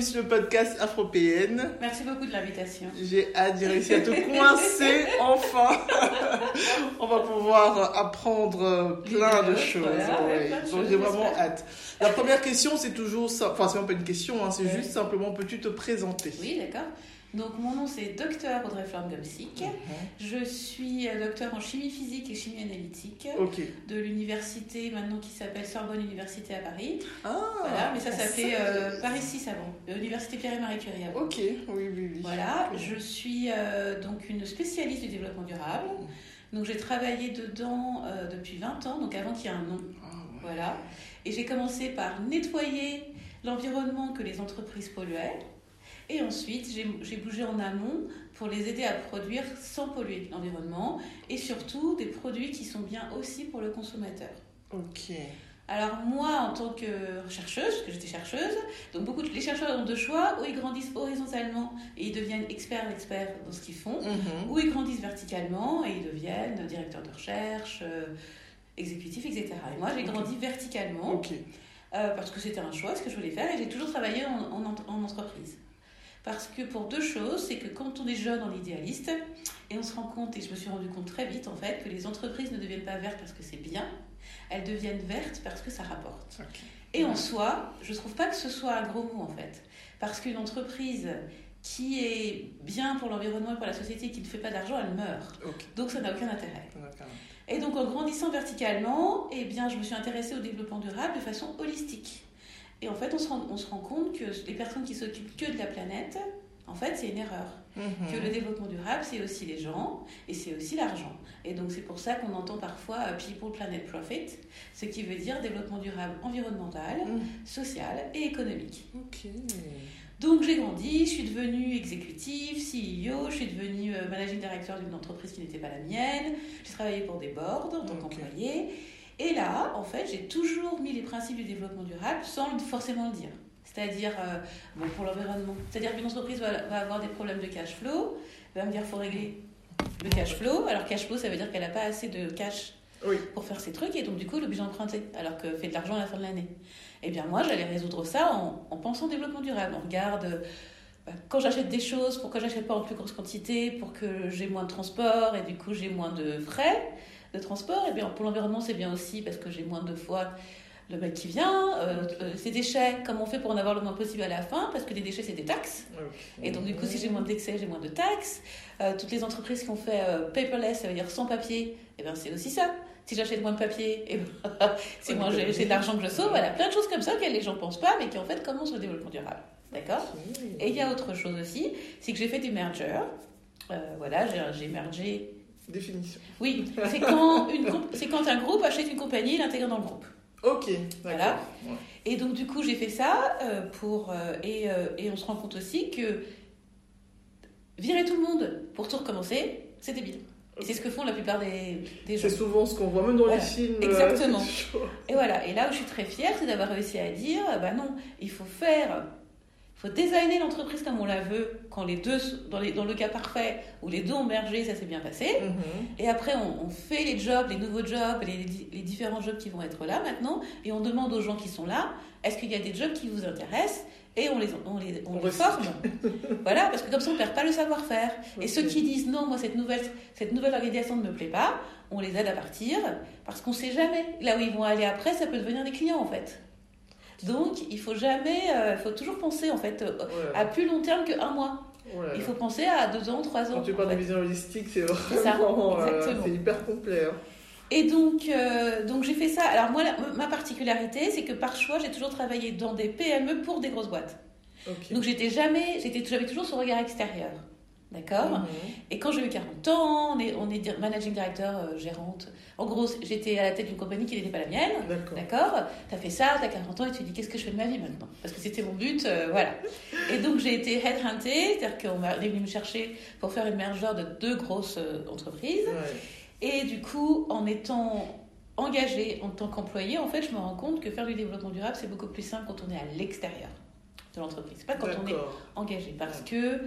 Bienvenue sur le podcast Afropéenne. Merci beaucoup de l'invitation. J'ai hâte d'y réussir à te coincer enfin. On va pouvoir apprendre plein de choses. Voilà, ouais, ouais. plein de Donc choses, j'ai vraiment hâte. La première question, c'est toujours ça. Enfin, c'est même pas une question, hein, c'est Ouais. juste simplement peux-tu te présenter? Oui, d'accord. Donc mon nom c'est Docteur Audrey Flamme-Gomsic. Mhm. Je suis euh, docteur en chimie physique et chimie analytique de l'université maintenant qui s'appelle Sorbonne Université à Paris. Ah, voilà, mais ça s'appelait euh, Paris 6 avant, euh, Université Pierre et Marie Curie avant. Ok, oui, oui, oui. Voilà, je suis euh, donc une spécialiste du développement durable. Donc j'ai travaillé dedans euh, depuis 20 ans, donc avant qu'il y ait un nom. Ah, ouais. Voilà. Et j'ai commencé par nettoyer l'environnement que les entreprises polluaient. Et ensuite, j'ai bougé en amont pour les aider à produire sans polluer l'environnement et surtout des produits qui sont bien aussi pour le consommateur. Ok. Alors moi, en tant que chercheuse, parce que j'étais chercheuse, donc beaucoup de, les chercheurs ont deux choix, ou ils grandissent horizontalement et ils deviennent experts experts dans ce qu'ils font, Mhm. ou ils grandissent verticalement et ils deviennent directeurs de recherche, euh, exécutifs, etc. Et moi, j'ai grandi verticalement euh, parce que c'était un choix, ce que je voulais faire, et j'ai toujours travaillé en, en ent- en entreprise. Parce que pour deux choses, c'est que quand on est jeune, on est idéaliste, et on se rend compte, et je me suis rendu compte très vite en fait, que les entreprises ne deviennent pas vertes parce que c'est bien, elles deviennent vertes parce que ça rapporte. Et en soi, je trouve pas que ce soit un gros mot en fait. Parce qu'une entreprise qui est bien pour l'environnement et pour la société, qui ne fait pas d'argent, elle meurt. Donc ça n'a aucun intérêt. Et donc en grandissant verticalement, eh bien, je me suis intéressée au développement durable de façon holistique. Et en fait, on se rend, on se rend compte que les personnes qui s'occupent que de la planète, en fait, c'est une erreur. Mhm. Que le développement durable, c'est aussi les gens et c'est aussi l'argent. Et donc c'est pour ça qu'on entend parfois euh, People, Planet, Profit, ce qui veut dire développement durable environnemental, Mhm. social et économique. Ok. Donc j'ai grandi, je suis devenue exécutive, CEO, je suis devenue euh, managing director d'une entreprise qui n'était pas la mienne, j'ai travaillé pour des boards en tant Ok. qu'employé. Et là, en fait, j'ai toujours mis les principes du développement durable sans forcément le dire. C'est-à-dire, euh, bon, pour l'environnement. C'est-à-dire qu'une entreprise va, va avoir des problèmes de cash flow, va me dire faut régler le cash flow. Alors cash flow, ça veut dire qu'elle n'a pas assez de cash Oui. pour faire ses trucs et donc du coup elle est obligée d'emprunter alors que fait de l'argent à la fin de l'année. Eh bien moi j'allais résoudre ça en, en pensant au développement durable. On regarde euh, bah, quand j'achète des choses, pourquoi j'achète pas en plus grosse quantité pour que j'ai moins de transport et du coup j'ai moins de frais de transport. Et bien pour l'environnement c'est bien aussi parce que j'ai moins de fois le mec qui vient, euh, euh, ces déchets, comment on fait pour en avoir le moins possible à la fin Parce que les déchets, c'est des taxes. Et donc, du coup, si j'ai moins d'excès, j'ai moins de taxes. Euh, toutes les entreprises qui ont fait euh, paperless, ça veut dire sans papier, et ben c'est aussi ça. Si j'achète moins de papier, et ben, c'est moins j'ai de l'argent que je sauve. Voilà, plein de choses comme ça que les gens pensent pas, mais qui en fait commencent le développement durable. D'accord? Et il y a autre chose aussi, c'est que j'ai fait des mergers. Euh, voilà, j'ai- j'ai mergé. Définition. Oui, c'est quand, une c'est quand un groupe achète une compagnie et l'intègre dans le groupe. Ok. Voilà. Ouais. Et donc, du coup, j'ai fait ça euh, pour. euh, et, euh, et on se rend compte aussi que virer tout le monde pour tout recommencer, c'est débile. Et c'est ce que font la plupart des, des gens. C'est souvent ce qu'on voit même dans Voilà. les films. Exactement. Et voilà. Et là où je suis très fière, c'est d'avoir réussi à dire bah non, il faut faire. Il faut designer l'entreprise comme on la veut, quand les deux, dans, les- dans le cas parfait où les deux ont mergé, ça s'est bien passé. Mhm. Et après, on, on fait les jobs, les nouveaux jobs, les, les différents jobs qui vont être là maintenant, et on demande aux gens qui sont là, est-ce qu'il y a des jobs qui vous intéressent? Et on les, on les, on les forme. voilà, parce que comme ça, on perd pas le savoir-faire. Et ceux qui disent non, moi, cette nouvelle, cette nouvelle organisation ne me plaît pas, on les aide à partir, parce qu'on sait jamais. Là où ils vont aller après, ça peut devenir des clients, en fait. Donc, il faut jamais, il faut toujours penser en fait à plus long terme qu'un mois. Il faut penser à deux ans, trois ans. Quand tu parles de vision holistique, c'est vraiment c'est hyper complet. Hein. Et donc, donc j'ai fait ça. Alors moi, ma particularité, c'est que par choix, j'ai toujours travaillé dans des PME pour des grosses boîtes. Donc j'étais jamais, j'étais, j'avais toujours ce regard extérieur. D'accord mhm. Et quand j'ai eu 40 ans, on est, on est managing director, euh, gérante. En gros, j'étais à la tête d'une compagnie qui n'était pas la mienne. D'accord Tu as fait ça, tu as 40 ans et tu te dis qu'est-ce que je fais de ma vie maintenant? Parce que c'était mon but, euh, voilà. Et donc j'ai été headhuntée, c'est-à-dire qu'on est venu me chercher pour faire une merger de deux grosses euh, entreprises. Et du coup, en étant engagée en tant qu'employée, en fait, je me rends compte que faire du développement durable, c'est beaucoup plus simple quand on est à l'extérieur de l'entreprise, pas quand on est engagé. Parce que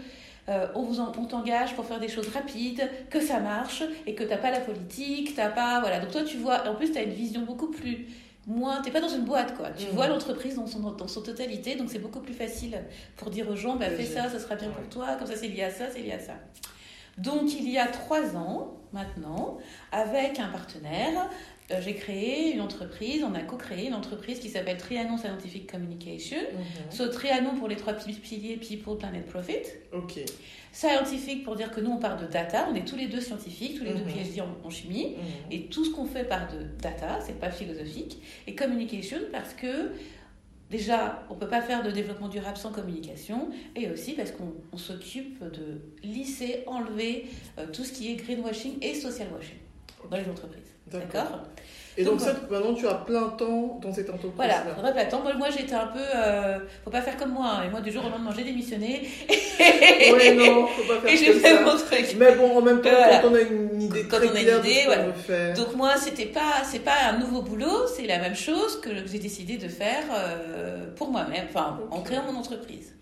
euh, on vous on t'engage pour faire des choses rapides, que ça marche et que t'as pas la politique, t'as pas voilà. Donc toi tu vois, en plus tu as une vision beaucoup plus moins, t'es pas dans une boîte quoi. Tu mmh. vois l'entreprise dans son dans son totalité, donc c'est beaucoup plus facile pour dire aux gens, bah fais ça, ça sera bien pour toi. Comme ça c'est lié à ça, c'est lié à ça. Donc il y a trois ans maintenant, avec un partenaire, j'ai créé une entreprise, on a co-créé une entreprise qui s'appelle Trianon Scientific Communication. Mm Trianon pour les trois piliers People, Planet, Profit. Ok. Scientific pour dire que nous on part de data, on est tous les deux scientifiques, tous les deux mhm. PhD en, chimie, mhm. et tout ce qu'on fait part de data, c'est pas philosophique. Et communication parce que Déjà, on ne peut pas faire de développement durable sans communication, et aussi parce qu'on s'occupe de lisser, enlever euh, tout ce qui est greenwashing et social washing dans les entreprises. D'accord et donc, ça, maintenant, tu as plein temps dans cette entreprise. Voilà, vrai plein temps. Moi, j'étais un peu. Euh, faut pas faire comme moi. Hein. Et moi, du jour au lendemain, j'ai démissionné. oui, non, faut pas faire Et j'ai fait mon truc. Mais bon, en même temps, quand on a une idée quand très on a une idée, voilà. Faire. Donc, moi, c'était pas, c'est pas un nouveau boulot, c'est la même chose que j'ai décidé de faire euh, pour moi-même, enfin, en créant mon entreprise.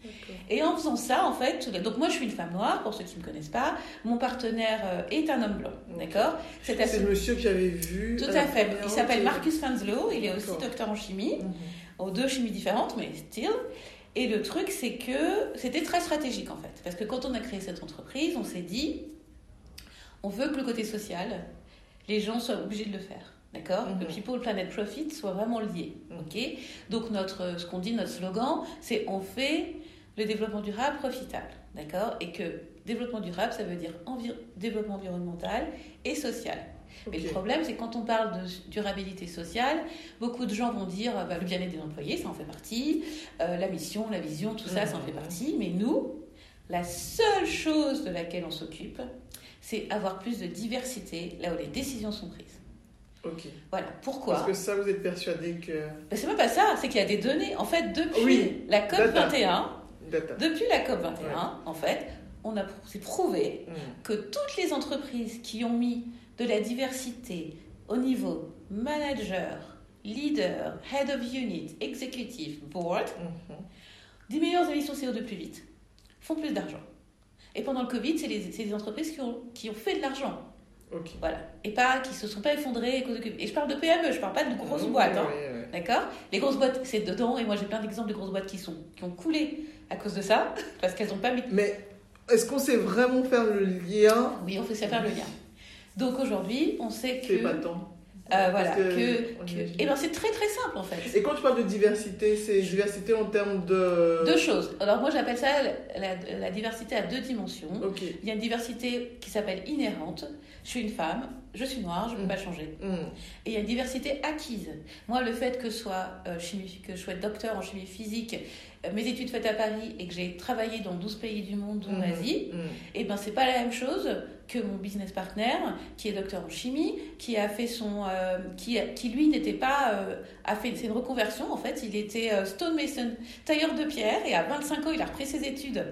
Et en faisant ça, en fait, donc moi je suis une femme noire, pour ceux qui ne me connaissent pas, mon partenaire euh, est un homme blanc, d'accord? C'est le monsieur que j'avais vu. Tout à fait. Il s'appelle Marcus Fanslow, il est aussi docteur en chimie, mhm. aux deux chimies différentes, mais still. Et le truc, c'est que c'était très stratégique en fait, parce que quand on a créé cette entreprise, on s'est dit, on veut que le côté social, les gens soient obligés de le faire. D'accord? Mhm. People Planet Profit soit vraiment lié. Mhm. Ok? Donc, notre, ce qu'on dit, notre slogan, c'est on fait le développement durable profitable. D'accord? Et que développement durable, ça veut dire développement environnemental et social. Mais le problème, c'est quand on parle de durabilité sociale, beaucoup de gens vont dire bah, le bien-être des employés, ça en fait partie, euh, la mission, la vision, tout ça, ça en fait partie. Mais nous, la seule chose de laquelle on s'occupe, c'est avoir plus de diversité là où les décisions sont prises. Ok. Voilà. Pourquoi? Parce que ça, vous êtes persuadé que. Ben, c'est même pas ça, c'est qu'il y a des données. En fait, depuis la COP 21, depuis la COP21, en fait, on a prouvé mm. que toutes les entreprises qui ont mis de la diversité au niveau manager, leader, head of unit, executive, board, mm-hmm. des meilleures émissions CO2 plus vite, font plus d'argent. Et pendant le Covid, c'est les, les, entreprises qui ont, qui ont fait de l'argent. Voilà. Et pas qui se sont pas effondrées. Et je parle de PME, je parle pas de grosses boîtes. Hein. D'accord? Les grosses boîtes, c'est dedans. Et moi, j'ai plein d'exemples de grosses boîtes qui, sont, qui ont coulé à cause de ça, parce qu'elles n'ont pas mis. Mais est-ce qu'on sait vraiment faire le lien Oui, on sait faire le lien. Donc aujourd'hui, on sait que. C'est pas tant. Euh, voilà, que, et ben c'est très très simple en fait. Et quand tu parles de diversité, c'est diversité en termes de... Deux choses. Alors moi j'appelle ça la, la, diversité à deux dimensions. Il y a une diversité qui s'appelle inhérente. Je suis une femme, je suis noire, je ne peux mm. pas changer. Mm. Et il y a une diversité acquise. Moi le fait que, soit, euh, chimie, que je sois docteur en chimie physique mes études faites à Paris et que j'ai travaillé dans 12 pays du monde, dont l'Asie, mhm. mhm. et eh ben c'est pas la même chose que mon business partner, qui est docteur en chimie, qui a fait son, euh, qui, qui lui n'était pas, euh, a fait, c'est une reconversion en fait, il était euh, stonemason, tailleur de pierre, et à 25 ans il a repris ses études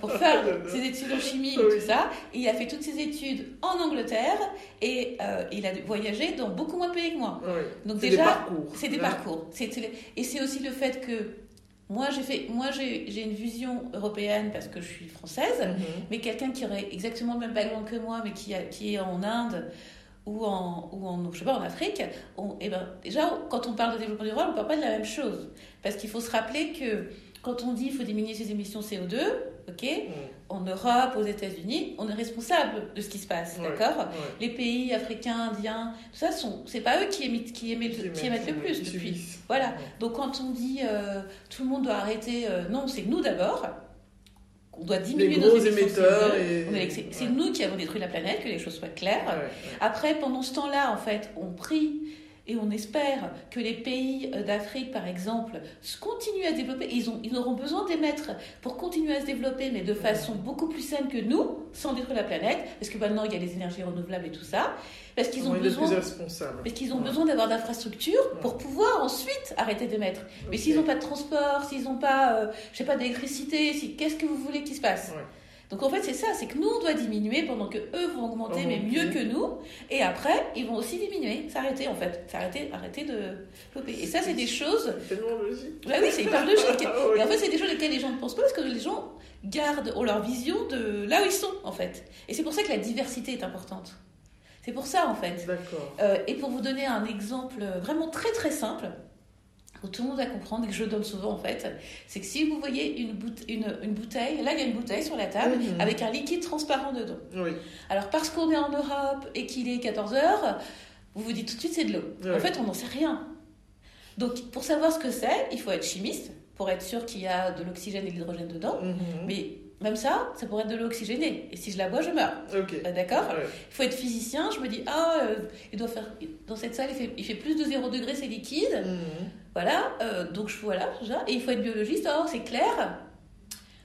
pour faire ses études en chimie et tout ça, et il a fait toutes ses études en Angleterre et il a voyagé dans beaucoup moins de pays que moi. Donc déjà, c'est des parcours. Et c'est aussi le fait que moi, j'ai fait, moi, j'ai une vision européenne parce que je suis française, mhm. mais quelqu'un qui aurait exactement le même background que moi, mais qui, a, qui est en Inde ou en, ou en, je sais pas, en Afrique, on, eh ben, déjà, quand on parle de développement durable, on ne parle pas de la même chose. Parce qu'il faut se rappeler que quand on dit qu'il faut diminuer ses émissions CO2, ok, Mm. en Europe, aux États-Unis, on est responsable de ce qui se passe, Ouais, d'accord. Les pays africains, indiens, tout ça, sont, c'est pas eux qui émettent, qui émettent, Qui qui émettent le plus depuis. Voilà. Donc quand on dit euh, tout le monde doit arrêter, euh, non, c'est nous d'abord. On doit diminuer nos émissions émetteurs CO2. et- C'est c'est ouais. nous qui avons détruit la planète, que les choses soient claires. Ouais, ouais. Après, pendant ce temps-là, en fait, on prie et on espère que les pays euh, d'Afrique, par exemple, continuent à se développer. Ils, ont, ils auront besoin d'émettre pour continuer à se développer, mais de façon beaucoup plus saine que nous, sans détruire la planète, parce que maintenant, il y a les énergies renouvelables et tout ça. Parce qu'ils ont besoin... plus responsables. Parce qu'ils ont Ouais. besoin d'avoir d'infrastructures pour pouvoir ensuite arrêter d'émettre. Mais s'ils n'ont pas de transport, s'ils n'ont pas, euh, je sais pas, d'électricité, si, qu'est-ce que vous voulez qu'il se passe? Ouais. Donc en fait, c'est ça, c'est que nous, on doit diminuer pendant que eux vont augmenter, mais mieux que nous. Et après, ils vont aussi diminuer, s'arrêter en fait, s'arrêter, arrêter de développer. Et ça, c'est des choses. C'est tellement logique. Bah oui, c'est hyper logique. Ah. Et en fait, c'est des choses auxquelles les gens ne pensent pas parce que les gens gardent ont leur vision de là où ils sont en fait. Et c'est pour ça que la diversité est importante. C'est pour ça en fait. D'accord. Euh, et pour vous donner un exemple vraiment très très simple, tout le monde va comprendre et que je donne souvent en fait, c'est que si vous voyez une, boute- une, une bouteille, là il y a une bouteille sur la table Mhm. avec un liquide transparent dedans. Oui. Alors parce qu'on est en Europe et qu'il est 14 heures, vous vous dites tout de suite c'est de l'eau. En fait on n'en sait rien. Donc pour savoir ce que c'est, il faut être chimiste pour être sûr qu'il y a de l'oxygène et de l'hydrogène dedans. Mhm. Mais même ça, ça pourrait être de l'eau oxygénée. Et si je la bois, je meurs. Euh, D'accord Ouais. il faut être physicien, je me dis, ah, euh, il doit faire, dans cette salle, il fait, il fait plus de 0 degré, c'est liquide. Mhm. Voilà, euh, donc je, voilà, déjà. Et il faut être biologiste, oh, c'est clair.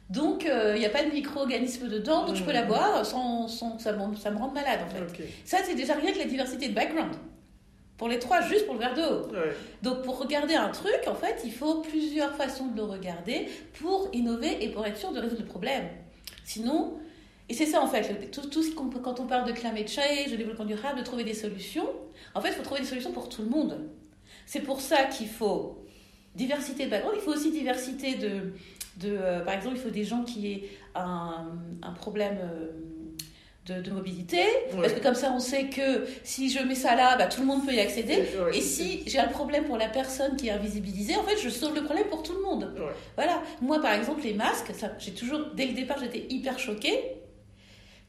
Donc, euh, il n'y a pas de micro-organisme dedans, donc je peux la Mhm. boire sans, sans ça, me- ça me rende malade, en fait. Ça, c'est déjà rien que la diversité de background. Pour les trois, juste pour le verre d'eau. Ouais. Donc, pour regarder un truc, en fait, il faut plusieurs façons de le regarder pour innover et pour être sûr de résoudre le problème. Sinon, et c'est ça en fait, tout, tout ce qu'on quand on parle de climate change, de développement durable, de trouver des solutions, en fait, il faut trouver des solutions pour tout le monde. C'est pour ça qu'il faut diversité de background, il faut aussi diversité de. de euh, par exemple, il faut des gens qui aient un, un problème. euh, de, de mobilité, parce que comme ça on sait que si je mets ça là, bah, tout le monde peut y accéder. Ouais, Et si j'ai un problème pour la personne qui est invisibilisée, en fait, je sauve le problème pour tout le monde. Ouais. Voilà. Moi, par exemple, les masques, ça, j'ai toujours, dès le départ, j'étais hyper choquée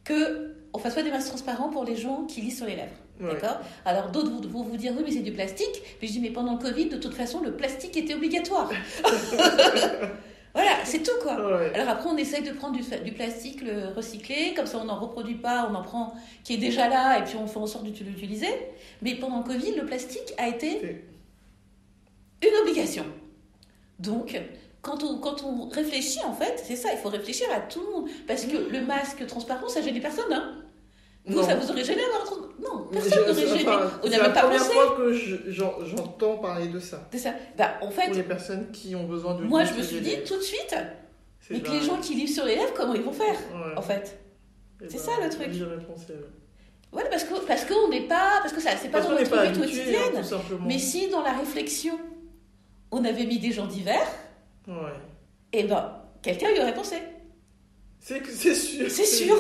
que on fasse pas des masques transparents pour les gens qui lisent sur les lèvres. Ouais. D'accord? Alors d'autres vont vous dire oui, mais c'est du plastique. Mais je dis mais pendant le Covid, de toute façon, le plastique était obligatoire. voilà, c'est tout quoi. Ouais. Alors après, on essaye de prendre du, plastique, le recycler, comme ça on n'en reproduit pas, on en prend qui est déjà là et puis on fait en sorte de l'utiliser. Mais pendant le Covid, le plastique a été une obligation. Donc, quand on, quand on réfléchit, en fait, c'est ça, il faut réfléchir à tout le monde. Parce que le masque transparent, ça gêne personne. Hein. Vous, Non. ça vous aurait gêné avoir un Non, personne n'aurait enfin, gêné. On C'est n'avait la pas première pensé. fois que je- j'en- j'entends parler de ça. C'est ça. Bah, en fait, Pour les personnes qui ont besoin de. moi, je me suis dit tout de suite, C'est mais que la- les gens qui livrent sur les lèvres, comment ils vont faire, Ouais. en fait? C'est ben, ça, le truc. pensé, ouais. Voilà, parce que parce qu'on n'est pas, parce que ça, c'est pas Parce dans notre pas vie habitué, hein, quotidienne. simplement. Mais si dans la réflexion, on avait mis des gens divers, Ouais. eh ben, quelqu'un y aurait pensé. C'est sûr. C'est sûr.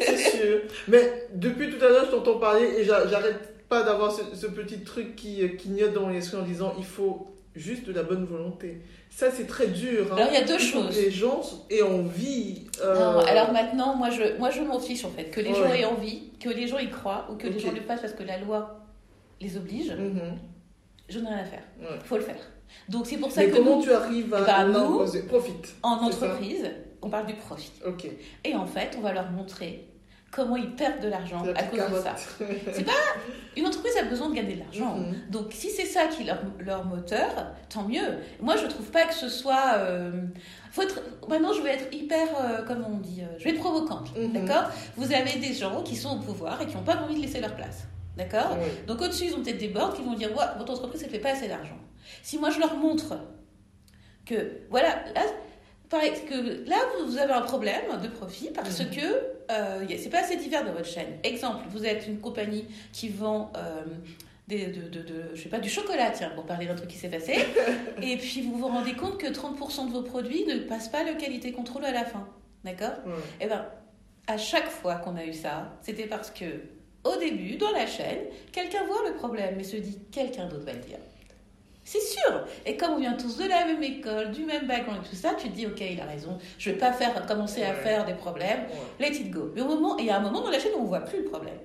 C'est sûr. Mais depuis tout à l'heure, je t'entends parler et j'a- j'arrête pas d'avoir ce, ce petit truc qui euh, clignote dans mon esprit en disant il faut juste de la bonne volonté. Ça, c'est très dur. hein. Alors, il y a deux faut choses. Que les gens aient envie. euh, Non, alors maintenant, moi je, moi je m'en fiche en fait. Que les Ouais. gens aient envie, que les gens y croient, ou que les gens le fassent parce que la loi les oblige, mhm, je n'ai rien à faire. ouais. Il faut le faire. Donc c'est pour ça Mais que comment nous, tu arrives à ben, nous- Profite. en ça. On parle du profit. Et en fait, on va leur montrer comment ils perdent de l'argent C'est la à cause de ça. Une entreprise a besoin de gagner de l'argent. Mhm. Donc si c'est ça qui est leur, leur moteur, tant mieux. Moi je trouve pas que ce soit... euh, faut être, maintenant je vais être hyper, euh, comment on dit, euh, je vais être provocante. Mhm. D'accord? Vous avez des gens qui sont au pouvoir et qui n'ont pas envie de laisser leur place. D'accord? Donc au-dessus ils ont peut-être des boards qui vont dire, ouais, votre entreprise elle fait pas assez d'argent. Si moi je leur montre que, voilà, là, pareil, que là vous avez un problème de profit parce Mhm. que euh, c'est pas assez divers dans votre chaîne. Exemple, vous êtes une compagnie qui vend euh, des, de, de, de- je sais pas, du chocolat, tiens, pour parler d'un truc qui s'est passé, et puis vous vous rendez compte que 30% de vos produits ne passent pas le qualité contrôle à la fin. D'accord? Ouais. Eh ben, à chaque fois qu'on a eu ça, c'était parce que, au début, dans la chaîne, quelqu'un voit le problème, mais se dit quelqu'un d'autre va le dire. C'est sûr. Et comme on vient tous de la même école, du même background et tout ça, tu te dis, ok, il a raison. Je vais pas faire, commencer à faire des problèmes. Let it go. Mais au moment, et il y a un moment dans la chaîne où on voit plus le problème.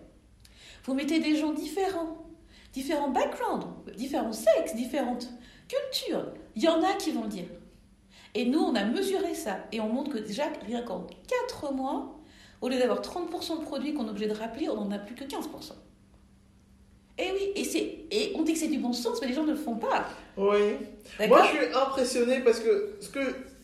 Vous mettez des gens différents, différents backgrounds, différents sexes, différentes cultures. Il y en a qui vont le dire. Et nous, on a mesuré ça. Et on montre que déjà, rien qu'en 4 mois, au lieu d'avoir 30% de produits qu'on est obligé de rappeler, on n'en a plus que 15%. Et oui, et, c'est, et on dit que c'est du bon sens, mais les gens ne le font pas. Oui. D'accord Moi, je suis impressionné parce que ce que,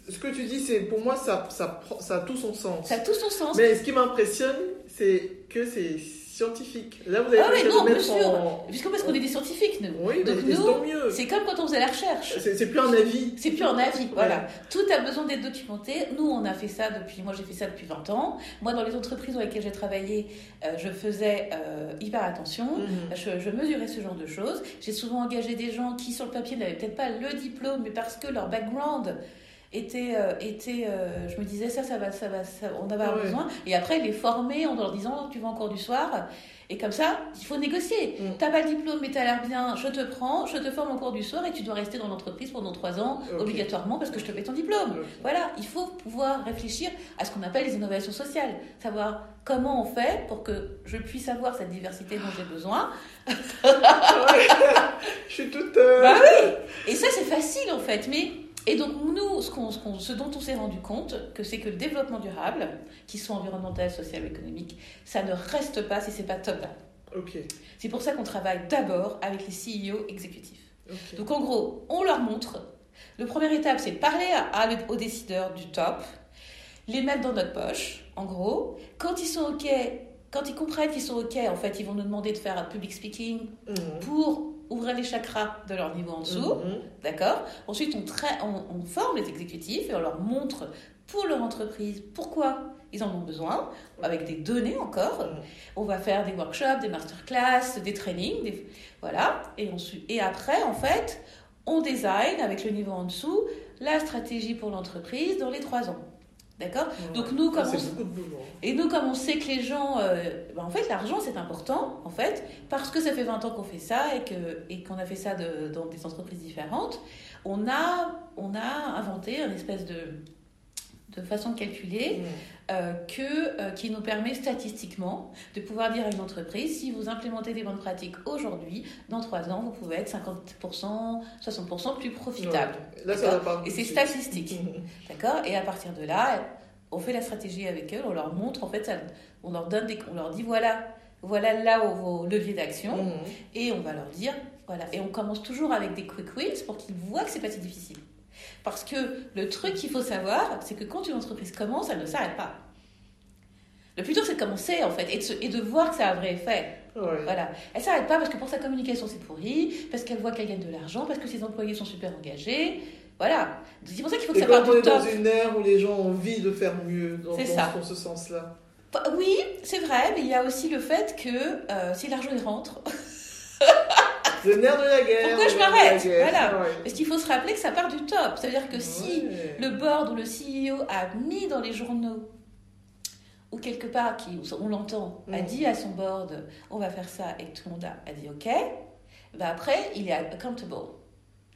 ce que tu dis, c'est pour moi, ça, ça, ça a tout son sens. Ça a tout son sens. Mais ce qui m'impressionne, c'est que c'est scientifique. Là, vous avez Ah essayé non, bien sûr. en... Puisque parce qu'on est des scientifiques, nous. Oui, Donc mais nous, tant mieux. C'est comme quand on faisait la recherche. C'est c'est plus un avis. C'est plus un avis, voilà. Tout a besoin d'être documenté. Nous, on a fait ça depuis, moi j'ai fait ça depuis 20 ans. Moi, dans les entreprises dans lesquelles j'ai travaillé, euh, je faisais euh, hyper attention. Mhm. Je, je mesurais ce genre de choses. J'ai souvent engagé des gens qui, sur le papier, n'avaient peut-être pas le diplôme, mais parce que leur background était, euh, était euh, je me disais, ça, ça va, ça va, ça, on va avoir besoin. Et après, les former en leur disant, tu vas en cours du soir. Et comme ça, il faut négocier. Mm. T'as pas le diplôme, mais t'as l'air bien, je te prends, je te forme en cours du soir et tu dois rester dans l'entreprise pendant trois ans, obligatoirement, parce que je te paie ton diplôme. Voilà, il faut pouvoir réfléchir à ce qu'on appelle les innovations sociales. Savoir comment on fait pour que je puisse avoir cette diversité dont j'ai besoin. Je suis toute. euh, Bah oui Et ça, c'est facile en fait. Mais... Et donc, nous, ce, qu'on- ce qu'on- ce dont on s'est rendu compte, que c'est que le développement durable, qu'il soit environnemental, social ou économique, ça ne reste pas si c'est pas top-down. C'est pour ça qu'on travaille d'abord avec les CEO exécutifs. ok. Donc en gros, on leur montre. Le première étape, c'est parler à- à- aux décideurs du top, les mettre dans notre poche, en gros. Quand ils sont OK, quand ils comprennent qu'ils sont OK, en fait, ils vont nous demander de faire un public speaking Mhm. pour ouvrir les chakras de leur niveau en dessous. Mhm. D'accord? Ensuite, on, trai- on, on forme les exécutifs et on leur montre pour leur entreprise pourquoi ils en ont besoin, avec des données encore. Mhm. On va faire des workshops, des masterclass, des trainings, des- voilà. Et, et après, en fait, on design avec le niveau en dessous la stratégie pour l'entreprise dans les trois ans. D'accord Donc nous, comme on- de boulot. et nous, comme on sait que les gens, euh, ben, en fait, l'argent c'est important, en fait, parce que ça fait 20 ans qu'on fait ça et qu'on a fait ça de- dans des entreprises différentes, on a on a inventé une espèce de de façon de calculer Mhm. euh, que euh, qui nous permet statistiquement de pouvoir dire à une entreprise si vous implémentez des bonnes pratiques aujourd'hui, dans 3 ans, vous pouvez être 50%, 60% plus profitable. Ouais. Là, ça va pas. Et c'est statistique. D'accord Et à partir de là, on fait la stratégie avec eux, on leur montre, en fait, ça- on leur donne des, on leur dit voilà, voilà là où vos leviers d'action, Mhm. et on va leur dire voilà. Et on commence toujours avec des quick wins pour qu'ils voient que c'est pas si difficile. Parce que le truc qu'il faut savoir, c'est que quand une entreprise commence, elle ne s'arrête pas. Le plus dur, c'est de commencer, en fait, et de, se- et de voir que ça a un vrai effet. Ouais. Voilà. Elle s'arrête pas parce que pour sa communication, c'est pourri, parce qu'elle voit qu'elle gagne de l'argent, parce que ses employés sont super engagés. Voilà. C'est pour ça qu'il faut que Et ça parte on du est dans top. une ère où les gens ont envie de faire mieux dans, C'est dans- ça. dans ce sens-là. Oui, c'est vrai, mais il y a aussi le fait que euh, si l'argent y rentre, Le nerf de la guerre. Pourquoi je m'arrête. Voilà. Ouais. parce qu'il faut se rappeler que ça part du top. Ça veut dire que si le board ou le CEO a mis dans les journaux ou quelque part, qui, on l'entend, a dit à son board on va faire ça et tout le monde a, a dit ok, bah après il est accountable.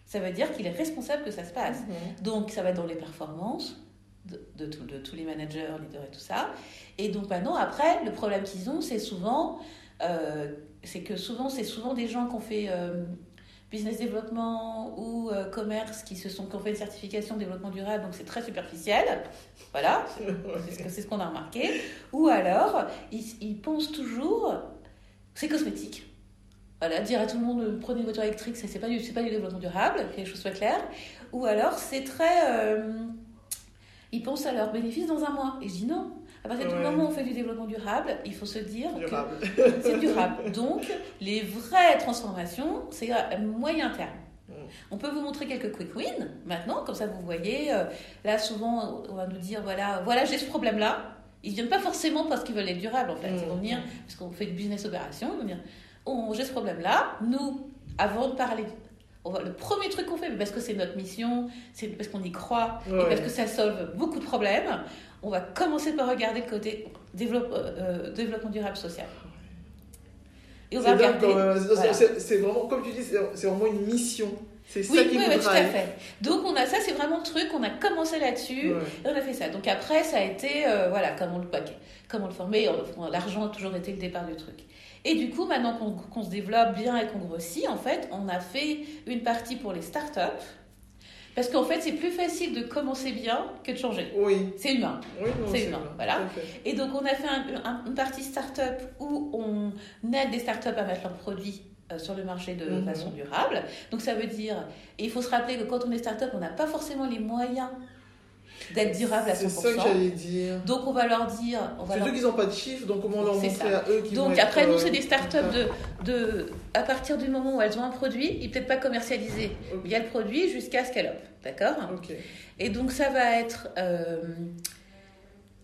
Ça veut dire qu'il est responsable que ça se passe. Mhm. Donc ça va être dans les performances de, de, tout- de tous les managers, leaders et tout ça. Et donc maintenant, après, le problème qu'ils ont, c'est souvent, euh, c'est que souvent, c'est souvent des gens qui ont fait euh, business développement ou euh, commerce qui se sont qui ont fait une certification de développement durable, donc c'est très superficiel. Voilà, c'est ce qu'on a remarqué. Ou alors, ils, ils pensent toujours, c'est cosmétique. Voilà, dire à tout le monde euh, prenez une voiture électrique, c'est pas du c'est pas du développement durable, que les choses soient claires. Ou alors c'est très, euh, ils pensent à leurs bénéfices dans un mois. Et je dis non. À partir du Ouais. moment où on fait du développement durable, il faut se dire Durable. que c'est durable. Donc les vraies transformations, c'est à moyen terme. Mm. On peut vous montrer quelques quick wins maintenant, comme ça vous voyez. euh, là souvent on va nous dire voilà, voilà j'ai ce problème là. Ils viennent pas forcément parce qu'ils veulent être durables en fait. Ils vont Mm. venir parce qu'on fait du business opération. Ils vont dire oh, j'ai ce problème là. Nous, avant de parler, va- le premier truc qu'on fait, parce que c'est notre mission, c'est parce qu'on y croit et parce que ça solve beaucoup de problèmes, on va commencer par regarder le côté développe- euh, euh, développement durable social. Et on va regarder. même. C'est- voilà. vraiment, comme tu dis, c'est vraiment une mission. C'est ça Oui, qui oui, oui, tout à fait. Donc on a ça, c'est vraiment le truc, on a commencé là-dessus, Ouais. et on a fait ça. Donc après, ça a été, euh, voilà, comme on le paquet, comme on le formait, on- l'argent a toujours été le départ du truc. Et du coup, maintenant qu'on se développe bien et qu'on grossit, en fait, on a fait une partie pour les startups, parce qu'en fait, c'est plus facile de commencer bien que de changer. Oui, C'est humain. oui, C'est humain, voilà. Et donc, on a fait un- un- une partie start-up où on aide des start-up à mettre leurs produits euh, sur le marché de Mhm. façon durable. Donc, ça veut dire, et il faut se rappeler que quand on est start-up, on n'a pas forcément les moyens d'être durable à 100%. C'est ça que j'allais dire. donc, on va leur dire. On va leur... qu'ils n'ont pas de chiffres, donc comment leur C'est montrer ça. à eux vont Donc, être, après, nous, euh, c'est des start-up comptables de, de. À partir du moment où elles ont un produit, il peut-être pas commercialisé. Ok. Il y a le produit jusqu'à scale-up. D'accord? Ok. Et donc ça va être euh,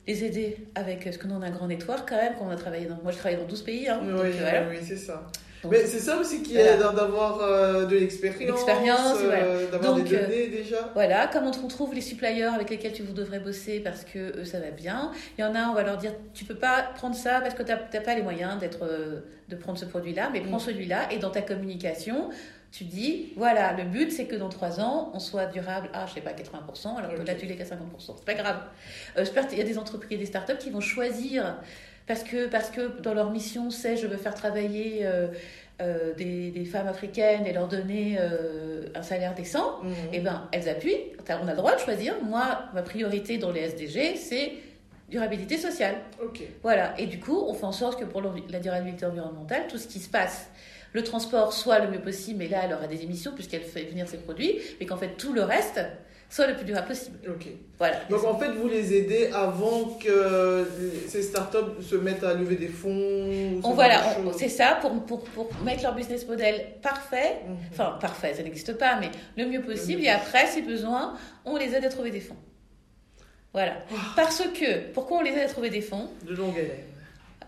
les aider avec ce que nous on a un grand network quand même, quand on a travaillé dans, moi je travaille dans 12 pays, hein, Oui, donc oui, voilà. oui, c'est ça. Donc, Mais c'est ça aussi qui Voilà. est d'avoir euh, de l'expérience, L'expérience, euh, d'avoir des euh, données déjà. Voilà, comment on trouve les suppliers avec lesquels tu devrais bosser parce que eux, ça va bien. Il y en a, on va leur dire tu peux pas prendre ça parce que tu n'as pas les moyens d'être euh, de prendre ce produit-là, mais prends Mm. celui-là et dans ta communication, tu dis voilà, le but c'est que dans 3 ans, on soit durable à, je sais pas, 80%, alors que là tu l'es qu'à 50%. C'est pas grave. Euh, j'espère qu'il y a des entreprises, des startups qui vont choisir parce que, parce que dans leur mission, c'est je veux faire travailler. euh, euh, des, des femmes africaines et leur donner euh, un salaire décent, Mhm. eh ben, elles appuient. On a le droit de choisir. Moi, ma priorité dans les SDG, c'est durabilité sociale. Ok. Voilà. Et du coup, on fait en sorte que pour la durabilité environnementale, tout ce qui se passe, le transport soit le mieux possible, mais là, elle aura des émissions puisqu'elle fait venir ses produits, mais qu'en fait, tout le reste soit le plus durable possible. Ok. Voilà. Donc en fait, vous les aidez avant que ces startups se mettent à lever des fonds. On, voilà, c'est ça pour, pour, pour mettre leur business model parfait. Mhm. Enfin, parfait, ça n'existe pas, mais le mieux possible. mieux Et après, si besoin, on les aide à trouver des fonds. Voilà. Parce que, pourquoi on les aide à trouver des fonds? De longue haleine.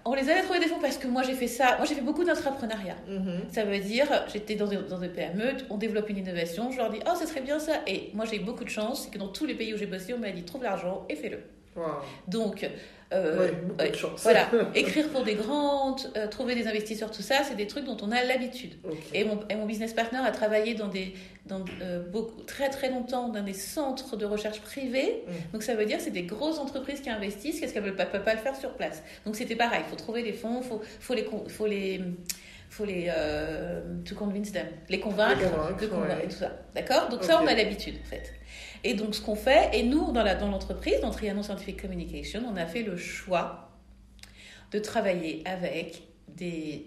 On les aide à trouver des fonds parce que moi j'ai fait ça. Moi j'ai fait beaucoup d'entrepreneuriat. Mhm. Ça veut dire, j'étais dans des, dans des PME, on développe une innovation, je leur dis, oh, ça serait bien ça. Et moi j'ai eu beaucoup de chance, c'est que dans tous les pays où j'ai bossé, on m'a dit, trouve l'argent et fais-le. Wow. Donc, euh, ouais, voilà, écrire pour des grandes, euh, trouver des investisseurs, tout ça, c'est des trucs dont on a l'habitude. Et mon, et mon business partner a travaillé dans des, dans, euh, beaucoup, très très longtemps dans des centres de recherche privés. Mm. Donc ça veut dire c'est des grosses entreprises qui investissent. Qu'est-ce qu'elles ne peuvent pas le faire sur place? Donc c'était pareil. Il faut trouver les fonds, faut, faut les, faut les, faut les, to convince them, les convaincre, Les convaincre, de convaincre ouais. et tout ça. D'accord? Donc ça on a l'habitude en fait. Et donc ce qu'on fait, et nous dans la dans l'entreprise, dans Trianon Scientific Communication, on a fait le choix de travailler avec des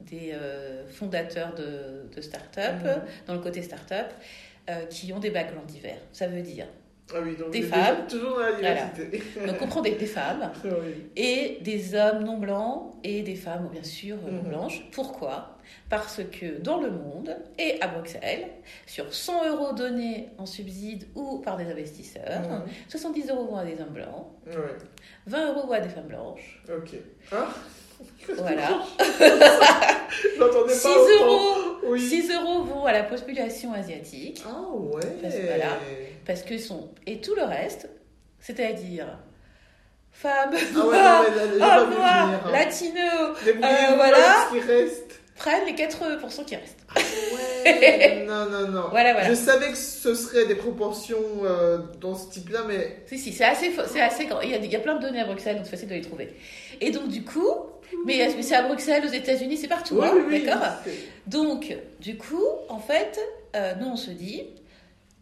des euh, fondateurs de, de start-up, Mhm. dans le côté start-up, euh, qui ont des backgrounds divers. Ça veut dire, Ah oui, donc Des femmes. Toujours dans la diversité. donc on prend des, des femmes et des hommes non blancs et des femmes, bien sûr, euh, non Mhm. blanches. Pourquoi? Parce que dans le monde et à Bruxelles, sur 100 euros donnés en subside ou par des investisseurs, Mhm. 70 euros vont à des hommes blancs, Ouais. 20 euros vont à des femmes blanches. Ok. Hein Voilà. J'entendais 6 pas autant. euros, Oui. 6 euros vont à la population asiatique. Ah ouais. Parce que voilà. Parce que sont. Et tout le reste, c'est-à-dire femmes, Ah ouais, noirs, hein. latinos, Débrouillez-vous euh, voilà. qui. Prennent les 80% qui restent. Ouais. non, non, non. Voilà, voilà. Je savais que ce serait des proportions euh, dans ce type-là, mais Si, si, c'est assez, c'est assez grand. Il y, a, il y a plein de données à Bruxelles, donc c'est facile de les trouver. Et donc, du coup, mais, mais c'est à Bruxelles, aux États-Unis, c'est partout, Oui, hein, oui, d'accord Donc, du coup, en fait, euh, nous, on se dit,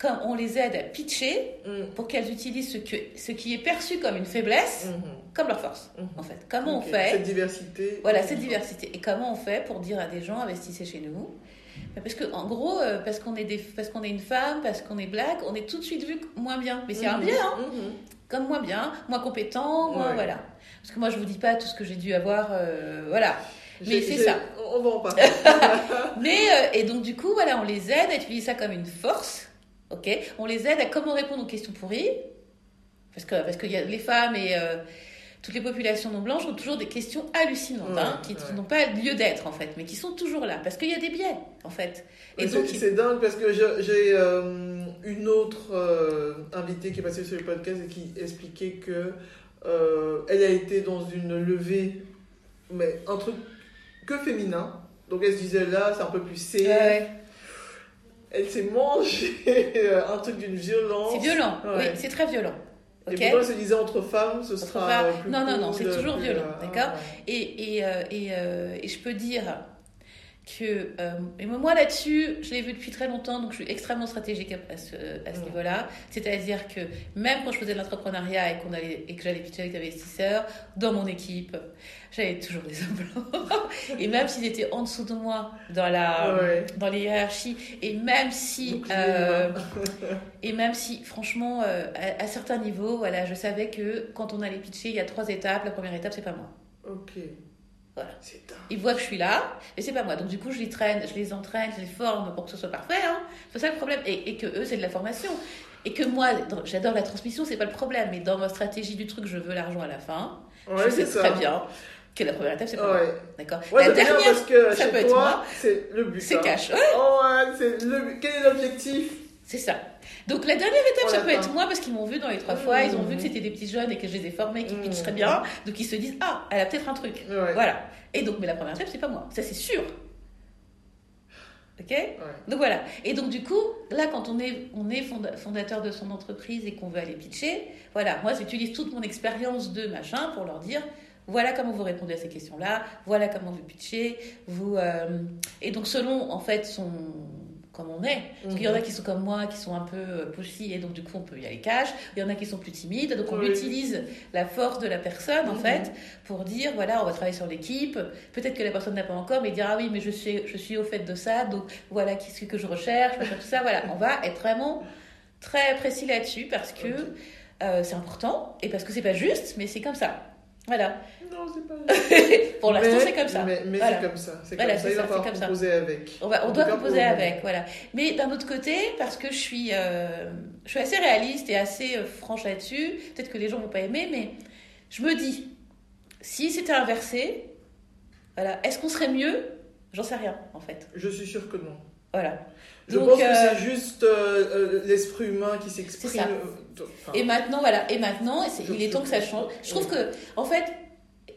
comme on les aide à pitcher Mm. pour qu'elles utilisent ce, que, ce qui est perçu comme une faiblesse, Mhm. comme leur force, Mhm. en fait. Comment on fait Cette diversité. Voilà, cette diversité. Et comment on fait pour dire à des gens investissez chez nous? Ben, Parce que en gros, euh, parce qu'on est des, parce qu'on est une femme, parce qu'on est black, on est tout de suite vu moins bien. Mais c'est un bien, hein, comme moins bien, moins compétent, moins Ouais. voilà. Parce que moi, je vous dis pas tout ce que j'ai dû avoir, euh, voilà. Mais c'est ça. On va en parler. Mais euh, et donc du coup, voilà, on les aide à utiliser ça comme une force. Ok, on les aide à comment répondre aux questions pourries, parce que parce qu'il y a les femmes et euh, toutes les populations non blanches ont toujours des questions hallucinantes, Ouais, hein, qui ouais. n'ont pas lieu d'être en fait, mais qui sont toujours là, parce qu'il y a des biais en fait. Et donc c'est- il- dingue parce que j'ai euh, une autre euh, invitée qui est passée sur le podcast et qui expliquait que elle a été dans une levée, mais un truc que féminin. Donc elle se disait là, c'est un peu plus safe. Ouais, elle s'est mangée un truc d'une violence. C'est violent, Ouais. oui, c'est très violent. Et Ok? pourtant, elle se disait entre femmes, ce Entre sera. femmes. euh, plus Non, non, non, c'est toujours violent, euh, d'accord? ouais. Et, et, euh, et, euh, et je peux dire que euh, et moi là-dessus, je l'ai vu depuis très longtemps, donc je suis extrêmement stratégique à, ce, à ce niveau-là. C'est-à-dire que même quand je faisais de l'entrepreneuriat et, qu'on allait, et que j'allais pitcher avec des investisseurs, dans mon équipe, j'avais toujours des hommes blancs. et même s'ils étaient en dessous de moi dans, la, Ouais. dans les hiérarchies, et même si... Euh, et même si, franchement, euh, à, à certains niveaux, voilà, je savais que quand on allait pitcher, il y a trois étapes. La première étape, c'est pas moi. Ok. Voilà. Ils voient que je suis là, mais c'est pas moi. Donc du coup, je les traîne, je les entraîne, je les forme pour que ce soit parfait. Hein. C'est ça le problème. Et, et que eux, c'est de la formation. Et que moi, j'adore la transmission, c'est pas le problème. Mais dans ma stratégie du truc, je veux l'argent à la fin. Ouais, je sais ça. très bien que la première étape, c'est pas moi. Ouais. D'accord Ouais, La dernière, parce que ça chez peut être toi, moi. c'est le but. c'est hein. cash. Ouais, Oh, ouais, c'est le but. Quel est l'objectif? C'est ça. Donc la dernière étape, ça l'a peut être moi parce qu'ils m'ont vu dans les trois Mmh. fois. Ils ont vu que c'était des petits jeunes et que je les ai formés, qui pitchent très bien. Donc ils se disent Ah, elle a peut-être un truc. Voilà. Et donc, mais la première étape, c'est pas moi. Ça, c'est sûr. Ok? Ouais. Donc voilà. Et donc du coup, là, quand on est, on est fonda- fondateur de son entreprise et qu'on veut aller pitcher, voilà, moi, j'utilise toute mon expérience de machin pour leur dire, voilà comment vous répondez à ces questions-là, voilà comment vous pitchez, vous euh, et donc selon en fait son comme on est, parce qu'il y en a qui sont comme moi, qui sont un peu euh, pushy et donc du coup on peut y aller cash. Il y en a qui sont plus timides, donc on Oui. utilise la force de la personne en Mhm. fait pour dire voilà on va travailler sur l'équipe. Peut-être que la personne n'a pas encore, mais dire ah oui mais je suis je suis au fait de ça, donc voilà qu'est-ce que je recherche, tout ça. Voilà, on va être vraiment très précis là-dessus parce que euh, c'est important et parce que c'est pas juste, mais c'est comme ça. Voilà. Non, c'est pas Pour l'instant c'est comme ça. Mais, mais Voilà. c'est comme ça. C'est Voilà, comme ça. c'est Il va ça, falloir c'est comme ça. composer avec. On, va, on doit composer avec, voilà. Mais d'un autre côté, parce que je suis, euh, je suis assez réaliste et assez euh, franche là-dessus, peut-être que les gens vont pas aimer, mais je me dis, si c'était inversé, voilà, est-ce qu'on serait mieux? J'en sais rien, en fait. Je suis sûre que non. Voilà. Je Donc, pense que euh, c'est juste euh, euh, l'esprit humain qui s'exprime. Enfin, Et maintenant, voilà, et maintenant, Je- il est temps que ça change. Je trouve que, en fait,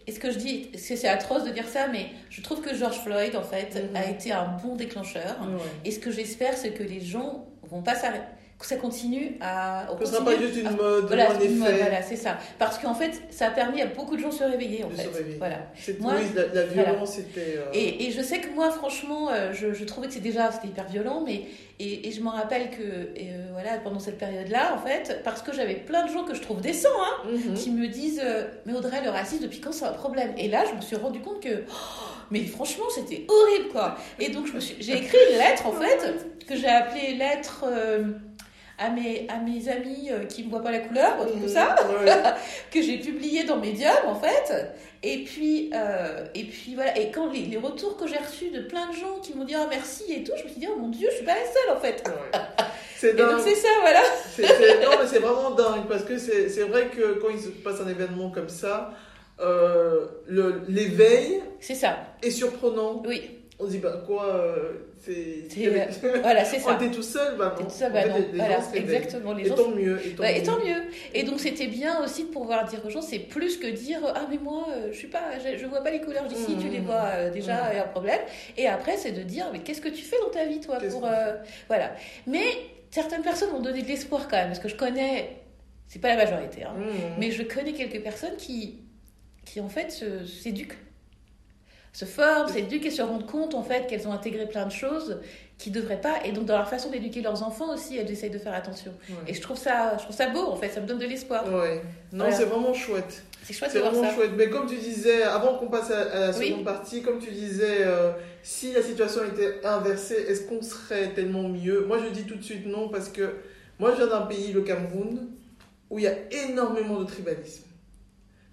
et ce que je dis, c'est c'est atroce de dire ça, mais je trouve que George Floyd, en fait, Mhm. a été un bon déclencheur. Et ce que j'espère, c'est que les gens vont pas s'arrêter, ça continue à. ce sera continue pas juste une à- mode Voilà, un mode, effet voilà, c'est ça. Parce qu'en fait, ça a permis à beaucoup de gens de se réveiller, en de fait. se réveiller. Voilà. Moi, oui, la, la violence était. euh, Et, et je sais que moi, franchement, euh, je, je trouvais que c'est déjà c'était hyper violent, mais et, et je me rappelle que et, euh, voilà pendant cette période-là, en fait, parce que j'avais plein de gens que je trouve décents, hein, mhm. qui me disent euh, mais Audrey, le racisme depuis quand c'est un problème? Et là, je me suis rendu compte que oh, mais franchement, c'était horrible, quoi. Et donc, je me suis, j'ai écrit une lettre, en fait, que j'ai appelée lettre. À mes, à mes amis euh, qui ne voient pas la couleur, ou tout ça, Ouais. que j'ai publié dans Medium en fait. Et puis, euh, et puis voilà. Et quand les, les retours que j'ai reçus de plein de gens qui m'ont dit ah merci et tout, je me suis dit oh mon dieu, je suis pas la seule en fait. C'est Et donc dingue. c'est ça, voilà. C'est- c'est- non, mais c'est vraiment dingue parce que c'est c'est vrai que quand il se passe un événement comme ça, euh, le- l'éveil C'est ça. est surprenant. Oui. On se dit, bah quoi, euh, c'est. C'est, euh, Voilà, c'est On ça. était tout seul, bah non. tout En bah non. Voilà, gens exactement. Les Et gens tant mieux. Et tant et mieux. tant mieux. Et donc c'était bien aussi de pouvoir dire aux gens, c'est plus que dire ah mais moi euh, je suis pas, je, je vois pas les couleurs d'ici, Mmh. tu les vois euh, déjà, Mmh. il y a un problème. Et après c'est de dire mais qu'est-ce que tu fais dans ta vie toi pour euh, voilà. Mais certaines personnes m'ont donné de l'espoir quand même parce que je connais, c'est pas la majorité, hein, Mhm. mais je connais quelques personnes qui qui en fait s'éduquent se forment, s'éduquent et se rendent compte en fait qu'elles ont intégré plein de choses qui devraient pas et donc dans leur façon d'éduquer leurs enfants aussi elles essayent de faire attention Ouais. et je trouve ça je trouve ça beau en fait ça me donne de l'espoir Ouais. Non, Voilà. c'est vraiment chouette. c'est chouette C'est vraiment ça chouette. Mais comme tu disais, avant qu'on passe à, la Oui. seconde partie, comme tu disais, euh, si la situation était inversée, est-ce qu'on serait tellement mieux? Moi, je dis tout de suite non parce que moi, je viens d'un pays, le Cameroun, où il y a énormément de tribalisme.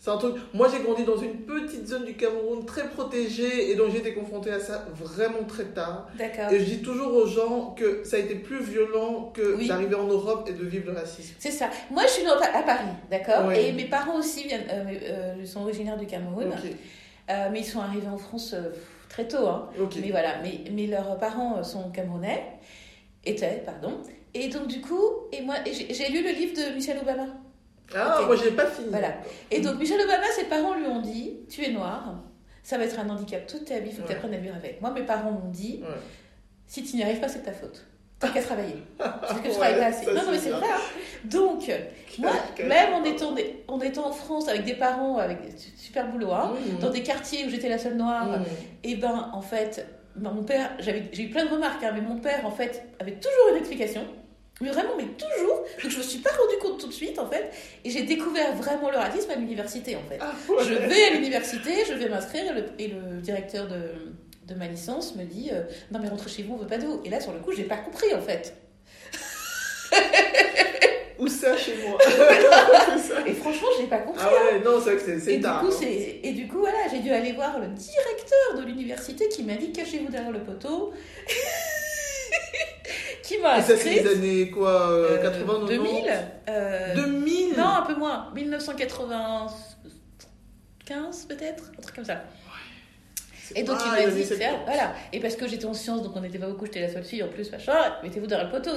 C'est un truc. Moi, j'ai grandi dans une petite zone du Cameroun très protégée et donc j'ai été confrontée à ça vraiment très tard. d'accord Et je dis toujours aux gens que ça a été plus violent que Oui. d'arriver en Europe et de vivre le racisme. c'est ça moi je suis dans- à Paris d'accord et mes parents aussi viennent euh, euh, ils sont originaires du Cameroun. Euh, mais ils sont arrivés en France euh, très tôt hein. Mais voilà mais, mais leurs parents sont camerounais étaient pardon et donc du coup et moi j'ai lu le livre de Michelle Obama Ah, Ok. moi, je l'ai pas fini. Voilà. Et donc Michelle Obama, ses parents lui ont dit Tu es noir, ça va être un handicap toute ta vie, il faut que tu apprennes à vivre avec. Moi, mes parents m'ont dit Ouais. Si tu n'y arrives pas, c'est de ta faute. T'as qu'à travailler. C'est que je travaille pas assez. ça, Non, non, mais c'est vrai. hein. Donc, moi, même en étant, en étant en France avec des parents avec des super boulot, hein, Mmh. dans des quartiers où j'étais la seule noire, Mmh. et ben en fait, ben, mon père, j'ai eu plein de remarques, hein, mais mon père en fait avait toujours une explication. Mais vraiment, mais toujours. Donc je me suis pas rendu compte tout de suite en fait, et j'ai découvert vraiment le racisme à l'université en fait. Ah, ouais. Je vais à l'université, je vais m'inscrire et le, et le directeur de, de ma licence me dit euh, Non, mais rentrez chez vous, on veut pas de vous. Et là, sur le coup, j'ai pas compris en fait. Où ça chez moi ça. Et franchement, j'ai pas compris. Ah ouais, non, c'est vrai que c'est- Et c'est du, tard. coup, hein. c'est... et du coup, voilà, j'ai dû aller voir le directeur de l'université qui m'a dit Cachez-vous derrière le poteau. qui m'a Et ça, c'est inscrite. les années quoi euh, euh, 80, 90 2000 euh, 2000 Non, un peu moins. 1995 peut-être Un truc comme ça. Et donc Ah, il m'a dit, 70. voilà. Et parce que j'étais en sciences, donc on n'était pas beaucoup, j'étais la seule fille en plus, machin, mettez-vous derrière le poteau.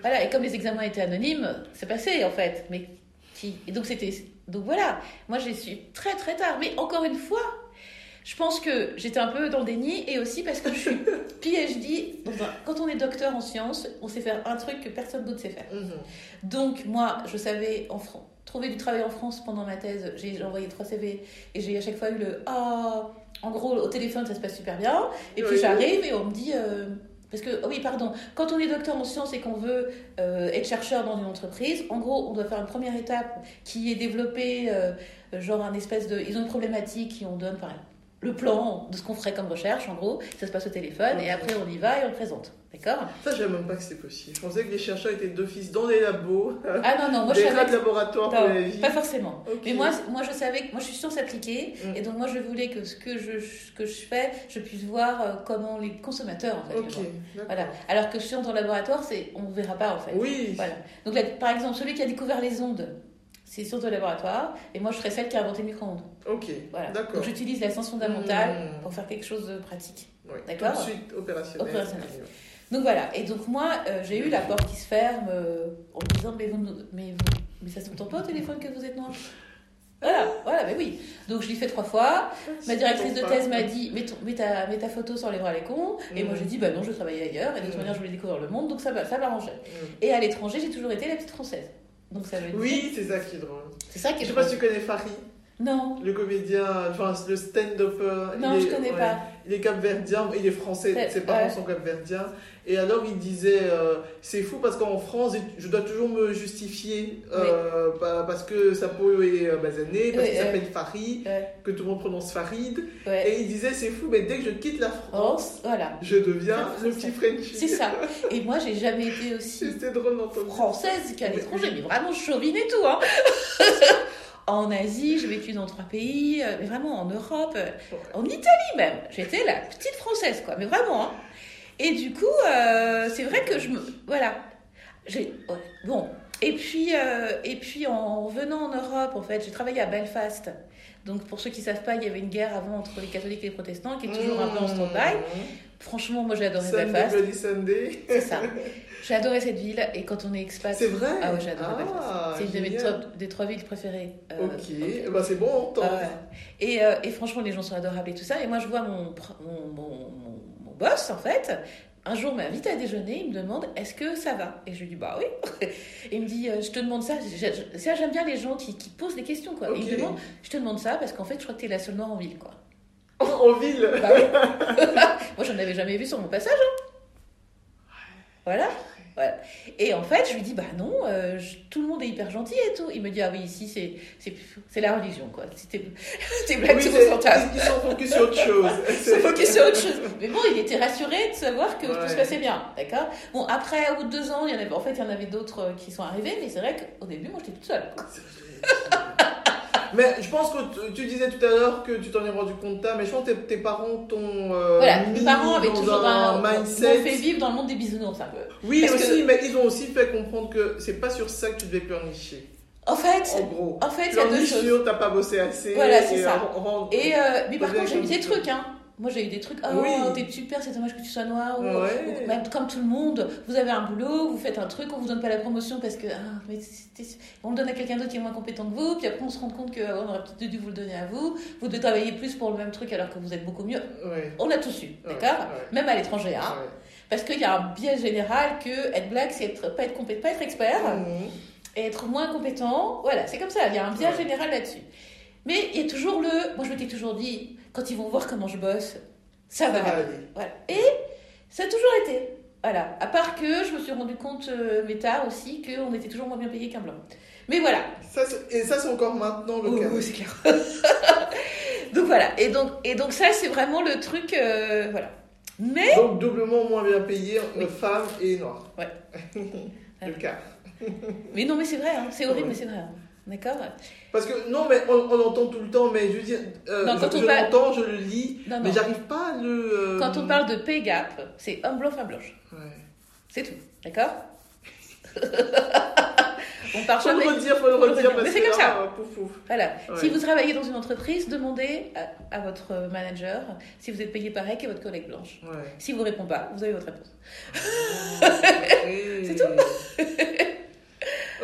Voilà, et comme les examens étaient anonymes, c'est passé en fait. Mais qui? Et donc c'était. Donc voilà, moi j'ai su très très tard. Mais encore une fois, je pense que j'étais un peu dans le déni et aussi parce que je suis PhD. Quand on est docteur en sciences, on sait faire un truc que personne d'autre sait faire. Mhm. Donc moi, je savais en trouver du travail en France pendant ma thèse. J'ai envoyé trois CV et j'ai à chaque fois eu le ah. En gros, au téléphone, ça se passe super bien. Et puis j'arrive et on me dit. euh, parce que, oh oui, pardon, quand on est docteur en sciences et qu'on veut euh, être chercheur dans une entreprise, en gros, on doit faire une première étape qui est développer, euh, genre, un espèce de. Ils ont une problématique et on donne, par le plan de ce qu'on ferait comme recherche, en gros. Ça se passe au téléphone et après, on y va et on le présente. D'accord? Ça, je savais même pas que c'était possible. Je pensais que les chercheurs étaient d'office dans les labos, Ah non, non, moi je des savais. de pour la vie. pas forcément. Mais moi, moi, je savais que moi, je suis science appliquée, Mm. et donc moi, je voulais que ce que je, ce que je fais, je puisse voir euh, comment les consommateurs en fait. le Ok, voient. d'accord. Voilà. Alors que science dans le laboratoire, c'est on ne verra pas en fait. Oui. Voilà. Donc là, par exemple, celui qui a découvert les ondes, c'est science de laboratoire, et moi, je serais celle qui a inventé le micro-ondes. Ok, Voilà. d'accord. Donc j'utilise la science fondamentale Mm. pour faire quelque chose de pratique. Ouais. D'accord. Tout de suite opérationnel. Opérationnel. Donc voilà. Et donc moi, euh, j'ai eu la porte qui se ferme euh, en me disant mais vous, mais vous, mais ça s'entend pas au téléphone que vous êtes noir? Voilà, voilà, mais oui. Donc je l'ai fait trois fois. Ma directrice de thèse m'a dit mets, ton- mets ta, mets ta photo sur les bras les cons. Et moi Mm. j'ai dit bah non, je travaille ailleurs. Et de toute Mm. manière, je voulais découvrir le monde, donc ça, ça m'arrangeait. Et à l'étranger, j'ai toujours été la petite française. Donc ça veut dire. Oui, c'est ça qui est drôle. C'est ça qui Je sais pas si tu connais Farid, Non, le comédien, enfin le stand-upper. non, il je est- connais ouais. pas. Il est capverdien, il est français, ses parents ouais. sont capverdiens. Et alors il disait, euh, c'est fou parce qu'en France, je dois toujours me justifier euh, pa- parce que sa peau est euh, basanée, parce Oui, qu'il euh. s'appelle Farid, Ouais, que tout le monde prononce Farid. Et il disait, c'est fou, mais dès que je quitte la France, France, voilà. je deviens le petit Frenchie. C'est ça. Et moi, j'ai jamais été aussi drôle française qu'à l'étranger, mais vraiment chauvine et tout. Hein. en Asie, j'ai vécu dans trois pays, euh, mais vraiment en Europe, euh, en Italie même. J'étais la petite française, quoi, mais vraiment. Hein. Et du coup, euh, c'est vrai que je me. Voilà. J'ai- ouais, Bon. Et puis, euh, et puis, en venant en Europe, en fait, j'ai travaillé à Belfast. Donc, pour ceux qui savent pas, il y avait une guerre avant entre les catholiques et les protestants qui est toujours un peu en stand-by. Franchement, moi, j'ai adoré Sunday, Belfast. Bloody Sunday. C'est ça. J'ai adoré cette ville et quand on est expat. C'est vrai Ah ouais, j'ai adoré Ah, Belfast. C'est une de mes top- des trois villes préférées. euh, Ok, ben, c'est bon. Ah ouais. et, euh, et franchement, les gens sont adorables et tout ça. Et moi, je vois mon, mon, mon, mon- boss, en fait. Un jour, m'invite à déjeuner. Il me demande Est-ce que ça va? Et je lui dis Bah oui. Et il me dit euh, Je te demande ça. Ça, J'aime bien les gens qui, qui posent des questions. Quoi. Et il me demande Je te demande ça parce qu'en fait, je crois que tu es la seule noire en ville. Quoi. En ville Bah oui. Moi, j'en avais jamais vu sur mon passage. hein. Voilà. voilà. Et en fait, je lui dis, bah non, euh, je- tout le monde est hyper gentil et tout. Il me dit, ah oui, ici, c'est, la religion, quoi. C'est tes, blagues Oui, mon fantasme. ils sont focus sur autre chose. Se focus sur autre chose. Mais bon, il était rassuré de savoir que tout se passait bien, d'accord? Bon, après, au bout de deux ans, il y en avait, en fait, il y en avait d'autres euh, qui sont arrivés, mais c'est vrai qu'au début, moi, j'étais toute seule. Mais je pense que tu- disais tout à l'heure que tu t'en es rendu compte mais je pense que tes, parents t'ont euh, Voilà, mis mes parents avaient toujours un, mindset. m'ont fait vivre dans le monde des bisounours, un peu. Oui, aussi, mais ils ont aussi fait comprendre que c'est pas sur ça que tu devais pleurnicher. En fait, En gros, en fait, il y a deux choses. t'as pas bossé assez. Voilà, c'est ça. Et euh, mais par contre, j'ai la des trucs, hein. Moi, j'ai eu des trucs. Oh, Oui. t'es super, c'est dommage que tu sois noir. Ou, Ouais. ou même comme tout le monde, vous avez un boulot, vous faites un truc, on vous donne pas la promotion parce que ah, mais on le donne à quelqu'un d'autre qui est moins compétent que vous. Puis après, on se rend compte qu'on aurait peut-être dû vous le donner à vous. Vous devez travailler plus pour le même truc alors que vous êtes beaucoup mieux. Ouais. On l'a tous eu, d'accord ouais. Même à l'étranger, hein. Parce qu'il y a un biais général que être black, c'est être, pas, être pas être expert Mhm. et être moins compétent. Voilà, c'est comme ça. Il y a un biais général là-dessus. Mais il y a toujours le. Moi, je m'étais toujours dit, quand ils vont voir comment je bosse, ça va. Voilà. Et ça a toujours été. Voilà. À part que je me suis rendu compte, euh, mais tard aussi, qu'on était toujours moins bien payé qu'un blanc. Mais voilà. Ça, et ça, c'est encore maintenant le Oh, cas. oui, c'est clair. donc voilà. Et donc, et donc ça, c'est vraiment le truc. euh, voilà. Mais. Donc, doublement moins bien payé, Oui. femme et noir. Ouais. le cas. Mais non, mais c'est vrai. hein. C'est horrible, Ouais. mais c'est vrai. hein. D'accord Parce que, non, mais on, on l'entend tout le temps, mais je veux dire, euh, Non, quand je, on je va- l'entends, je le lis, Non, mais j'arrive pas à le. euh, Quand on parle de pay gap, c'est homme blanc, femme blanche. Ouais. C'est tout. D'accord? On part Faut jamais. redire, faut le Faut le redire, redire. parce Mais c'est comme ça. là, pouf, pouf. Voilà. Ouais. Si vous travaillez dans une entreprise, demandez à, à votre manager si vous êtes payé pareil que votre collègue blanche. Ouais. Si vous répond pas, vous avez votre réponse. c'est tout.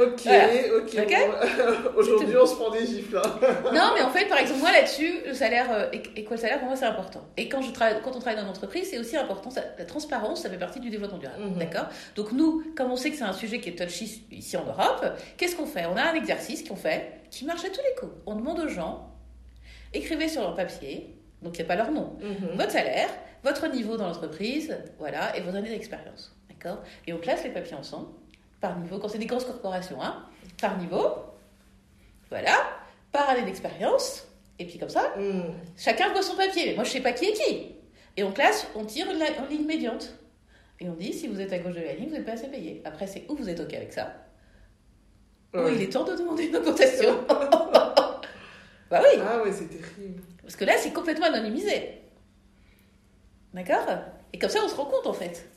ok, Voilà. ok. Bon, Aujourd'hui, on se prend des gifles. hein. Non, mais en fait, par exemple, moi là-dessus, le salaire euh, et, quoi le salaire pour moi c'est important. Et quand je travaille, quand on travaille dans une entreprise, c'est aussi important. ça- la transparence, ça fait partie du développement durable, Mhm. d'accord? Donc nous, comme on sait que c'est un sujet qui est touchy ici en Europe, qu'est-ce qu'on fait? On a un exercice qu'on fait qui marche à tous les coups. On demande aux gens, écrivez sur leur papier, donc il n'y a pas leur nom, Mhm. votre salaire, votre niveau dans l'entreprise, voilà, et vos années d'expérience, d'accord? Et on classe les papiers ensemble par niveau. Quand c'est des grosses corporations, hein, par niveau, voilà, par année d'expérience, et puis comme ça, Mhm. chacun voit son papier. Mais moi, je sais pas qui est qui. Et on classe, on tire une ligne médiante. Et on dit, si vous êtes à gauche de la ligne, vous n'êtes pas assez payé. Après, c'est où vous êtes OK avec ça, ou Ouais. il est temps de demander une augmentation. bah oui, Ah ouais, c'est terrible. parce que là, c'est complètement anonymisé. D'accord? Et comme ça, on se rend compte, en fait.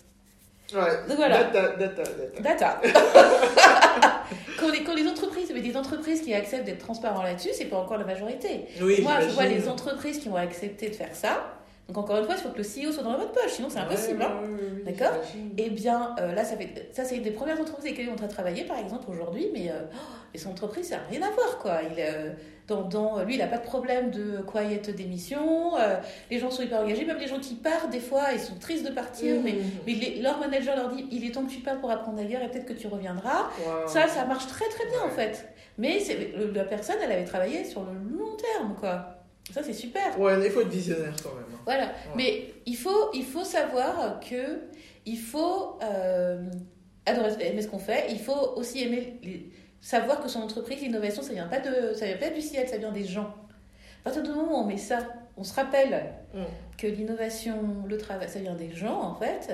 Ouais. Donc voilà. Data, data, data. Data. quand, les, quand les entreprises, mais des entreprises qui acceptent d'être transparents là-dessus, c'est pas encore la majorité. Oui, Moi, je vois les entreprises qui vont accepter de faire ça. Donc, encore une fois, il faut que le CEO soit dans votre poche, sinon c'est impossible. Ouais, hein. ouais, ouais, ouais, D'accord. Eh bien, euh, là, ça, fait, ça c'est une des premières entreprises avec lesquelles on a travaillé, par exemple, aujourd'hui, mais euh, oh, et son entreprise, ça n'a rien à voir, quoi. Il, euh, dans, dans, lui, il n'a pas de problème de quiet démission, euh, les gens sont hyper engagés, même les gens qui partent, des fois, ils sont tristes de partir, mais, Mhm. mais les- leur manager leur dit, il est temps que tu partes pour apprendre ailleurs et peut-être que tu reviendras. Wow. Ça, ça marche très très bien, en fait. Mais la personne, elle avait travaillé sur le long terme, quoi. Ça, c'est super. Ouais, il faut être visionnaire quand même. Voilà. Mais il faut, il faut savoir que il faut euh, adorer aimer ce qu'on fait. Il faut aussi aimer savoir que son entreprise, l'innovation, ça vient pas de, ça vient pas du ciel, ça vient des gens. À partir du moment où on met ça, on se rappelle Mm. que l'innovation, le travail, ça vient des gens en fait.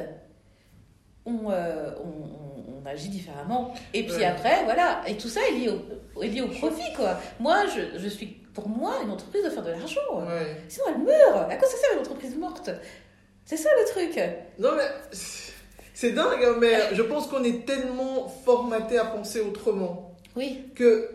On, euh, on, on- on agit différemment. Et puis Ouais. après, voilà. Et tout ça est lié au, est lié au profit, quoi. Moi, je, je suis, pour moi, une entreprise doit faire de l'argent. Ouais. Sinon, elle meurt. À quoi ça sert une entreprise morte? C'est ça le truc. Non mais c'est dingue, hein, mais je pense qu'on est tellement formaté à penser autrement Oui. que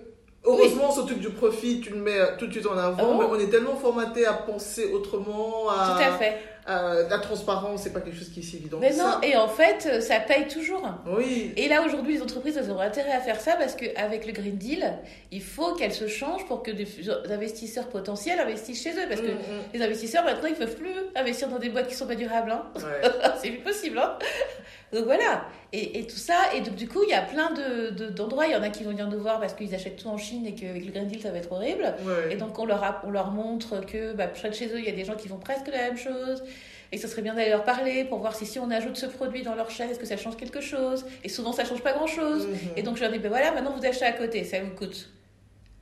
heureusement ce truc du profit tu le mets tout de suite en avant, Oh. mais on est tellement formaté à penser autrement, à, Tout à fait. À- la transparence, c'est pas quelque chose qui est si évident. Mais non, ça. et en fait, ça paye toujours. Oui. Et là, aujourd'hui, les entreprises, elles auront intérêt à faire ça parce qu'avec le Green Deal, il faut qu'elles se changent pour que des investisseurs potentiels investissent chez eux. Parce que Mm, mm. les investisseurs, maintenant, ils ne peuvent plus investir dans des boîtes qui sont pas durables. Hein. Ouais. C'est plus possible. Hein. Donc voilà. Et, et tout ça. Et donc, du coup, il y a plein de- de- d'endroits. il y en a qui vont venir nous voir parce qu'ils achètent tout en Chine et qu'avec le Green Deal, ça va être horrible. Ouais. Et donc on leur, a- on leur montre que bah, près de chez eux, il y a des gens qui font presque la même chose. Et ce serait bien d'aller leur parler pour voir si si on ajoute ce produit dans leur chaîne, est-ce que ça change quelque chose? Et souvent ça change pas grand-chose. Mhm. Et donc je leur dis, ben voilà, maintenant vous achetez à côté, ça vous coûte.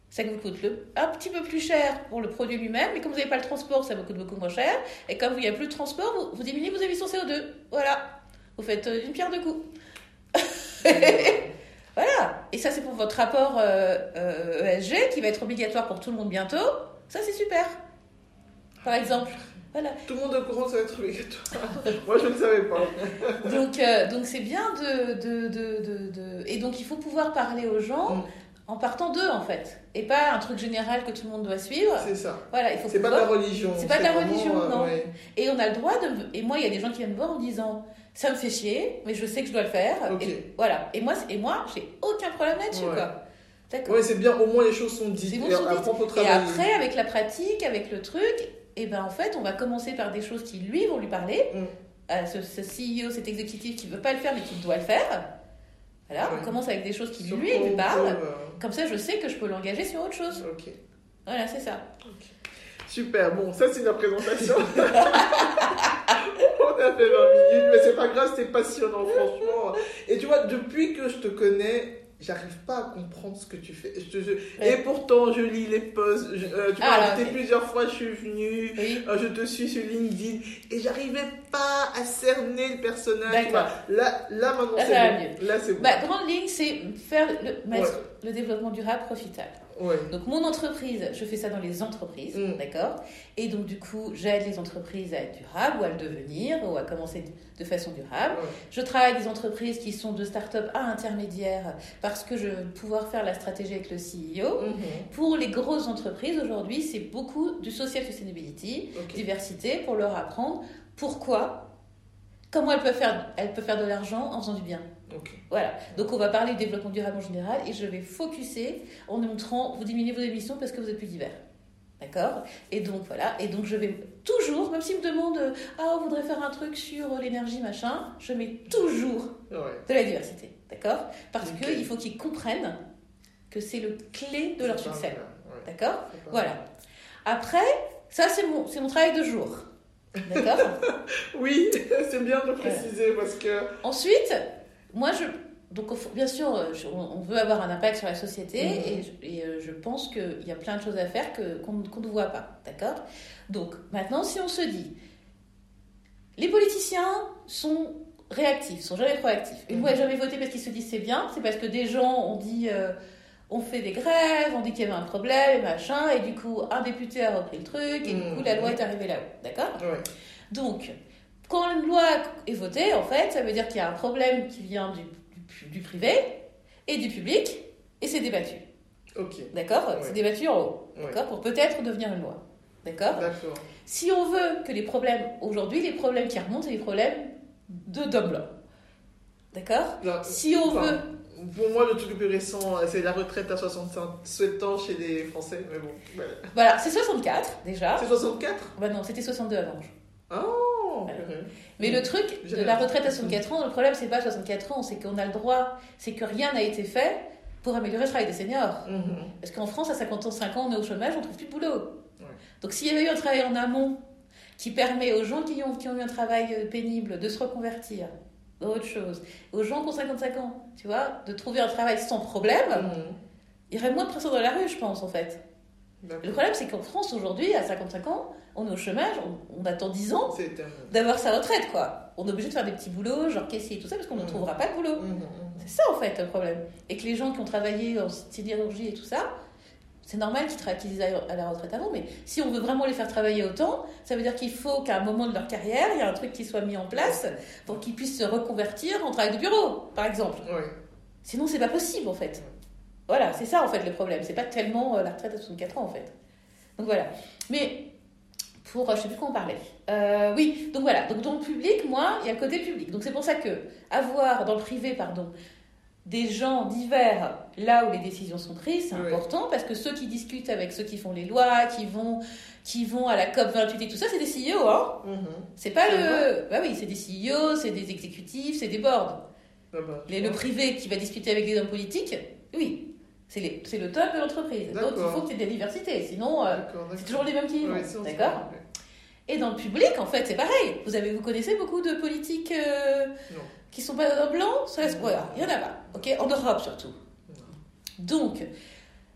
Ça vous coûte le, un petit peu plus cher pour le produit lui-même, mais comme vous n'avez pas le transport, ça vous coûte beaucoup moins cher. Et comme il n'y a plus de transport, vous, vous diminuez vos émissions CO2. Voilà. Vous faites euh, une pierre deux coups. Voilà. Et ça, c'est pour votre rapport euh, euh, ESG qui va être obligatoire pour tout le monde bientôt. Ça, c'est super. Par exemple. Voilà. Tout le monde est au courant que ça va être obligatoire. Moi je ne le savais pas. Donc, euh, donc c'est bien de, de, de, de, de- Et donc, il faut pouvoir parler aux gens Mm. en partant d'eux, en fait. Et pas un truc général que tout le monde doit suivre. C'est ça. Voilà, il faut C'est pas de la religion. C'est pas de la vraiment, religion, euh, non. ouais. Et on a le droit de. Et moi, il y a des gens qui viennent me voir en disant Ça me fait chier, mais je sais que je dois le faire. Et voilà. Et moi, et moi j'ai aucun problème là-dessus, Ouais. quoi. D'accord. Ouais, c'est bien, au moins les choses sont dites. Bon, et sont dites. après, Et avec la pratique, avec le truc, et ben en fait, on va commencer par des choses qui lui vont lui parler. Mm. à ce, ce CEO, cet exécutif qui veut pas le faire mais qui doit le faire. Voilà, Ouais. on commence avec des choses qui Sur lui lui parlent. euh, Comme ça, je sais que je peux l'engager sur autre chose. Ok. Voilà, c'est ça. Super, bon, ça c'est la présentation. A fait 20 minutes, mais c'est pas grave, c'était passionnant, franchement. Et tu vois, depuis que je te connais, j'arrive pas à comprendre ce que tu fais. Je te- je- Ouais. Et pourtant, je lis les posts. je- euh, tu m'as Ah, invité ok. plusieurs fois, je suis venue. Oui. euh, je te suis sur LinkedIn et j'arrivais pas à cerner le personnage. Là, là maintenant c'est bon. Là c'est bon. Bah, grande ligne, c'est faire le, mettre le développement durable profitable. Ouais. Donc, mon entreprise, je fais ça dans les entreprises, Mm. d'accord? Et donc, du coup, j'aide les entreprises à être durables ou à le devenir ou à commencer de façon durable. Ouais. Je travaille avec des entreprises qui sont de start-up à intermédiaire parce que je veux pouvoir faire la stratégie avec le CEO. Mhm. Pour les grosses entreprises, aujourd'hui, c'est beaucoup du social sustainability, diversité, pour leur apprendre pourquoi, comment elles peuvent faire, elles peuvent faire de l'argent en faisant du bien. Voilà. Donc, on va parler du développement durable en général et je vais focuser en montrant, vous diminuez vos émissions parce que vous êtes plus divers. D'accord? Et donc, voilà. Et donc, je vais toujours, même s'ils me demandent, ah, on voudrait faire un truc sur l'énergie, machin, je mets toujours Ouais. de la diversité. D'accord? Parce qu'il faut qu'ils comprennent que c'est le clé de leur succès. ouais. D'accord? Voilà. Après, ça, c'est mon, c'est mon travail de jour. D'accord? Oui, c'est bien de le préciser parce que. Ensuite, moi, je. Donc, bien sûr, euh, on veut avoir un impact sur la société Mhm. et, je- et, euh, je pense qu'il y a plein de choses à faire qu'on, ne voit pas. D'accord? Donc, maintenant, si on se dit, les politiciens sont réactifs, sont jamais proactifs. Une Mhm. fois n'a jamais voté parce qu'ils se disent c'est bien, c'est parce que des gens ont dit. euh, on fait des grèves, on dit qu'il y avait un problème, machin, et du coup, un député a repris le truc, et du coup, la Mhm. loi est arrivée là-haut. D'accord? Ouais. donc, quand une loi est votée, en fait, ça veut dire qu'il y a un problème qui vient du, du- du privé et du public, et c'est débattu. Ok. D'accord? Ouais. C'est débattu en haut. Ouais. D'accord? Pour peut-être devenir une loi. D'accord? D'accord. Si on veut que les problèmes, aujourd'hui, les problèmes qui remontent, c'est les problèmes de d'hommes blancs. D'accord? Si on enfin, veut. Pour moi, le truc le plus récent, c'est la retraite à 67 ans chez les Français. Mais bon, voilà. Voilà, c'est 64 déjà. C'est 64 Bah non, c'était 62 avant. Oh Purée. Mais le truc de la retraite à 64 ans, le problème, c'est pas 64 ans, c'est qu'on a le droit, c'est que rien n'a été fait pour améliorer le travail des seniors. Mhm. Parce qu'en France, à 55 ans, on est au chômage, on trouve plus de boulot. Ouais. Donc s'il y avait eu un travail en amont qui permet aux gens qui ont, qui ont eu un travail euh, pénible de se reconvertir dans autre chose, aux gens qui ont 55 ans, tu vois, de trouver un travail sans problème, Mhm. il y aurait moins de pression dans la rue, je pense, en fait. Le problème, c'est qu'en France, aujourd'hui, à 55 ans, on est au chômage, on, on attend 10 ans d'avoir sa retraite, quoi. On est obligé de faire des petits boulots, genre caissier et tout ça, parce qu'on ne Mhm. trouvera pas de boulot. Mhm, mhm. C'est ça en fait le problème. Et que les gens qui ont travaillé en sidérurgie et tout ça, c'est normal qu'ils tra- qu'ils aillent à la retraite avant, mais si on veut vraiment les faire travailler autant, ça veut dire qu'il faut qu'à un moment de leur carrière, il y a un truc qui soit mis en place pour qu'ils puissent se reconvertir en travail de bureau, par exemple. Ouais. Sinon, c'est pas possible en fait. Voilà, c'est ça en fait le problème. C'est pas tellement euh, la retraite à 64 ans en fait. Donc voilà. Mais pour, euh, je sais plus quoi on parlait. Euh, oui, donc voilà. Donc dans le public, moi, il y a le côté public. Donc c'est pour ça que avoir dans le privé, pardon, des gens divers là où les décisions sont prises, c'est Oui. important parce que ceux qui discutent avec ceux qui font les lois, qui vont, qui vont à la COP 28 et tout ça, c'est des CEO, hein. Mhm. C'est pas le. Bah oui, c'est des CEO, c'est des exécutifs, c'est des boards. Ah bah, Les- le privé qui va discuter avec des hommes politiques, oui, c'est le top de l'entreprise. Donc il faut qu'il y ait de la diversité, sinon euh, c'est toujours les mêmes qui y vont. Ouais, D'accord Et dans le public, en fait, c'est pareil. Vous, avez, vous connaissez beaucoup de politiques euh, qui sont pas blancs ça, Non. Voilà, il y en a pas. ok? En Europe surtout. Donc,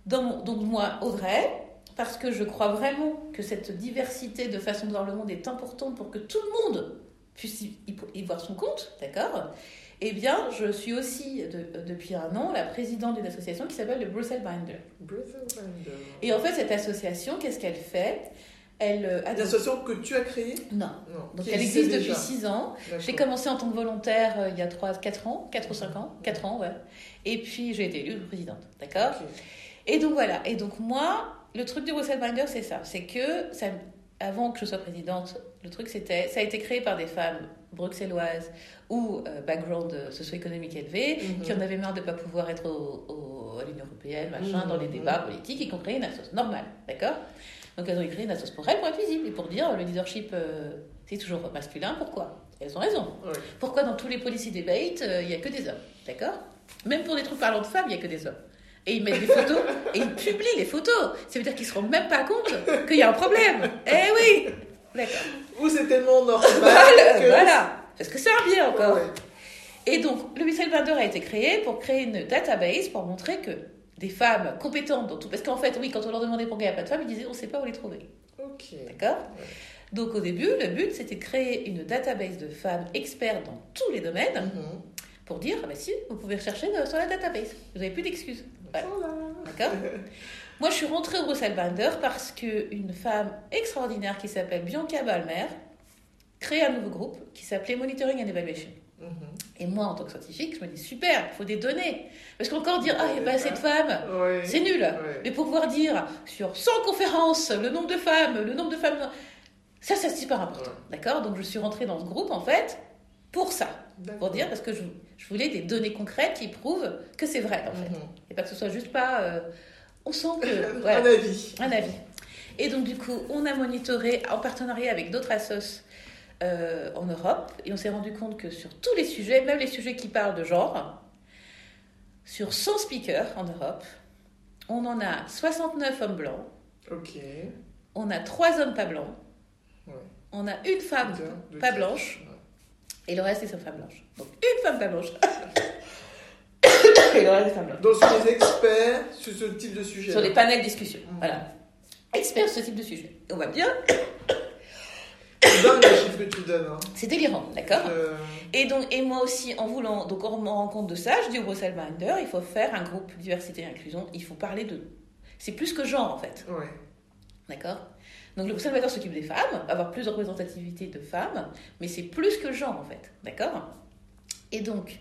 dans mon- donc, moi, Audrey, parce que je crois vraiment que cette diversité de façon de voir le monde est importante pour que tout le monde puisse y, y- y voir son compte, d'accord? Eh bien, je suis aussi, de- depuis un an, la présidente d'une association qui s'appelle le Brussels Binder. Brussels Binder. Et en fait, cette association, qu'est-ce qu'elle fait? Elle euh, Une association que tu as créée? Non. Non. Donc elle existe depuis déjà. 6 ans. J'ai commencé en tant que volontaire euh, il y a 3, 4 ans, 4 ou 5 ans, 4 ans, ouais. Et puis j'ai été élue présidente, d'accord? Et donc voilà, et donc moi, le truc du Brussels Binder, c'est ça, c'est que ça, avant que je sois présidente, le truc c'était, ça a été créé par des femmes bruxelloises ou euh, background euh, socio-économique élevé, Mhm. qui en avaient marre de ne pas pouvoir être au, au- à l'Union Européenne, machin, Mhm. dans les débats politiques, et qui ont créé une association normale, d'accord? Donc elles ont créé une association pour elles, pour être visible, et pour dire le leadership, euh, c'est toujours masculin, pourquoi? Elles ont raison. Pourquoi dans tous les policy debates, euh, il n'y a que des hommes? D'accord? Même pour des trucs parlant de femmes, il n'y a que des hommes. Et ils mettent des photos et ils publient les photos. Ça veut dire qu'ils ne se rendent même pas compte qu'il y a un problème. Eh oui D'accord. Ou c'est tellement normal Voilà, que... voilà. Parce que c'est un biais encore. Ouais. Et donc, le Whistlebender a été créé pour créer une database pour montrer que des femmes compétentes dans tout. Parce qu'en fait, oui, quand on leur demandait pourquoi il n'y a pas de femmes, ils disaient on ne sait pas où les trouver. Ok. D'accord Donc, au début, le but, c'était de créer une database de femmes expertes dans tous les domaines Mhm. pour dire ah bah si, vous pouvez rechercher euh, sur la database. Vous n'avez plus d'excuses. Voilà. Voilà. D'accord Moi, je suis rentrée au Bruxelles Binder parce qu'une femme extraordinaire qui s'appelle Bianca Balmer crée un nouveau groupe qui s'appelait Monitoring and Evaluation. Et moi, en tant que scientifique, je me dis super, il faut des données. Parce qu'encore dire, ah, pas assez de femmes, Ouais. c'est nul. Mais pour pouvoir dire sur 100 conférences, le nombre de femmes, le nombre de femmes, ça, ça, c'est super important. D'accord? Donc, je suis rentrée dans ce groupe, en fait, pour ça. Pour dire, parce que je, je voulais des données concrètes qui prouvent que c'est vrai, en fait. Mhm. Et pas que ce soit juste pas. euh, on sent que. voilà. Un avis. Un avis. Et donc, du coup, on a monitoré en partenariat avec d'autres assos euh, en Europe et on s'est rendu compte que sur tous les sujets, même les sujets qui parlent de genre, sur 100 speakers en Europe, on en a 69 hommes blancs, Ok. on a 3 hommes pas blancs, Ouais. on a une femme pas blanche Ouais. et le reste, c'est femmes blanches. Donc, une femme pas blanche. et le reste. Donc, les experts sur ce type de sujet. Sur les panels discussion. Mhm. Voilà. Experts sur ce type de sujet. Et on va bien. C'est dingue les chiffres que tu donnes. Hein. C'est délirant, d'accord Euh, Et donc, et moi aussi, en voulant, donc en me rendant compte de ça, je dis au Bruxelles Binder, il faut faire un groupe diversité et inclusion, il faut parler de. C'est plus que genre en fait, ouais. d'accord? Donc le Bruxelles Binder s'occupe des femmes, avoir plus de représentativité de femmes, mais c'est plus que genre en fait, d'accord? Et donc,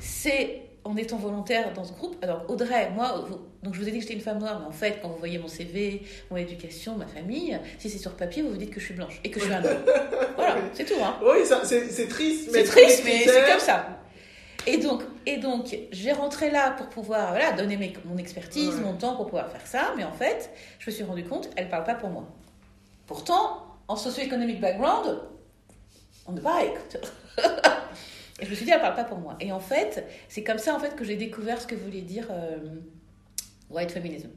c'est en étant volontaire dans ce groupe. Alors Audrey, moi, vous- donc je vous ai dit que j'étais une femme noire, mais en fait, quand vous voyez mon CV, mon éducation, ma famille, si c'est sur papier, vous vous dites que je suis blanche et que je suis un homme. Voilà, c'est tout, hein Oui, c'est, triste, mais c'est triste, mais c'est comme ça. Et donc, et donc j'ai rentré là pour pouvoir voilà, donner mes- mon expertise, Ouais. mon temps pour pouvoir faire ça. Mais en fait, je me suis rendu compte, elle parle pas pour moi. Pourtant, en socio-économique background, on est pareil. et je me suis dit, elle parle pas pour moi. Et en fait, c'est comme ça en fait que j'ai découvert ce que voulait dire euh, white feminism.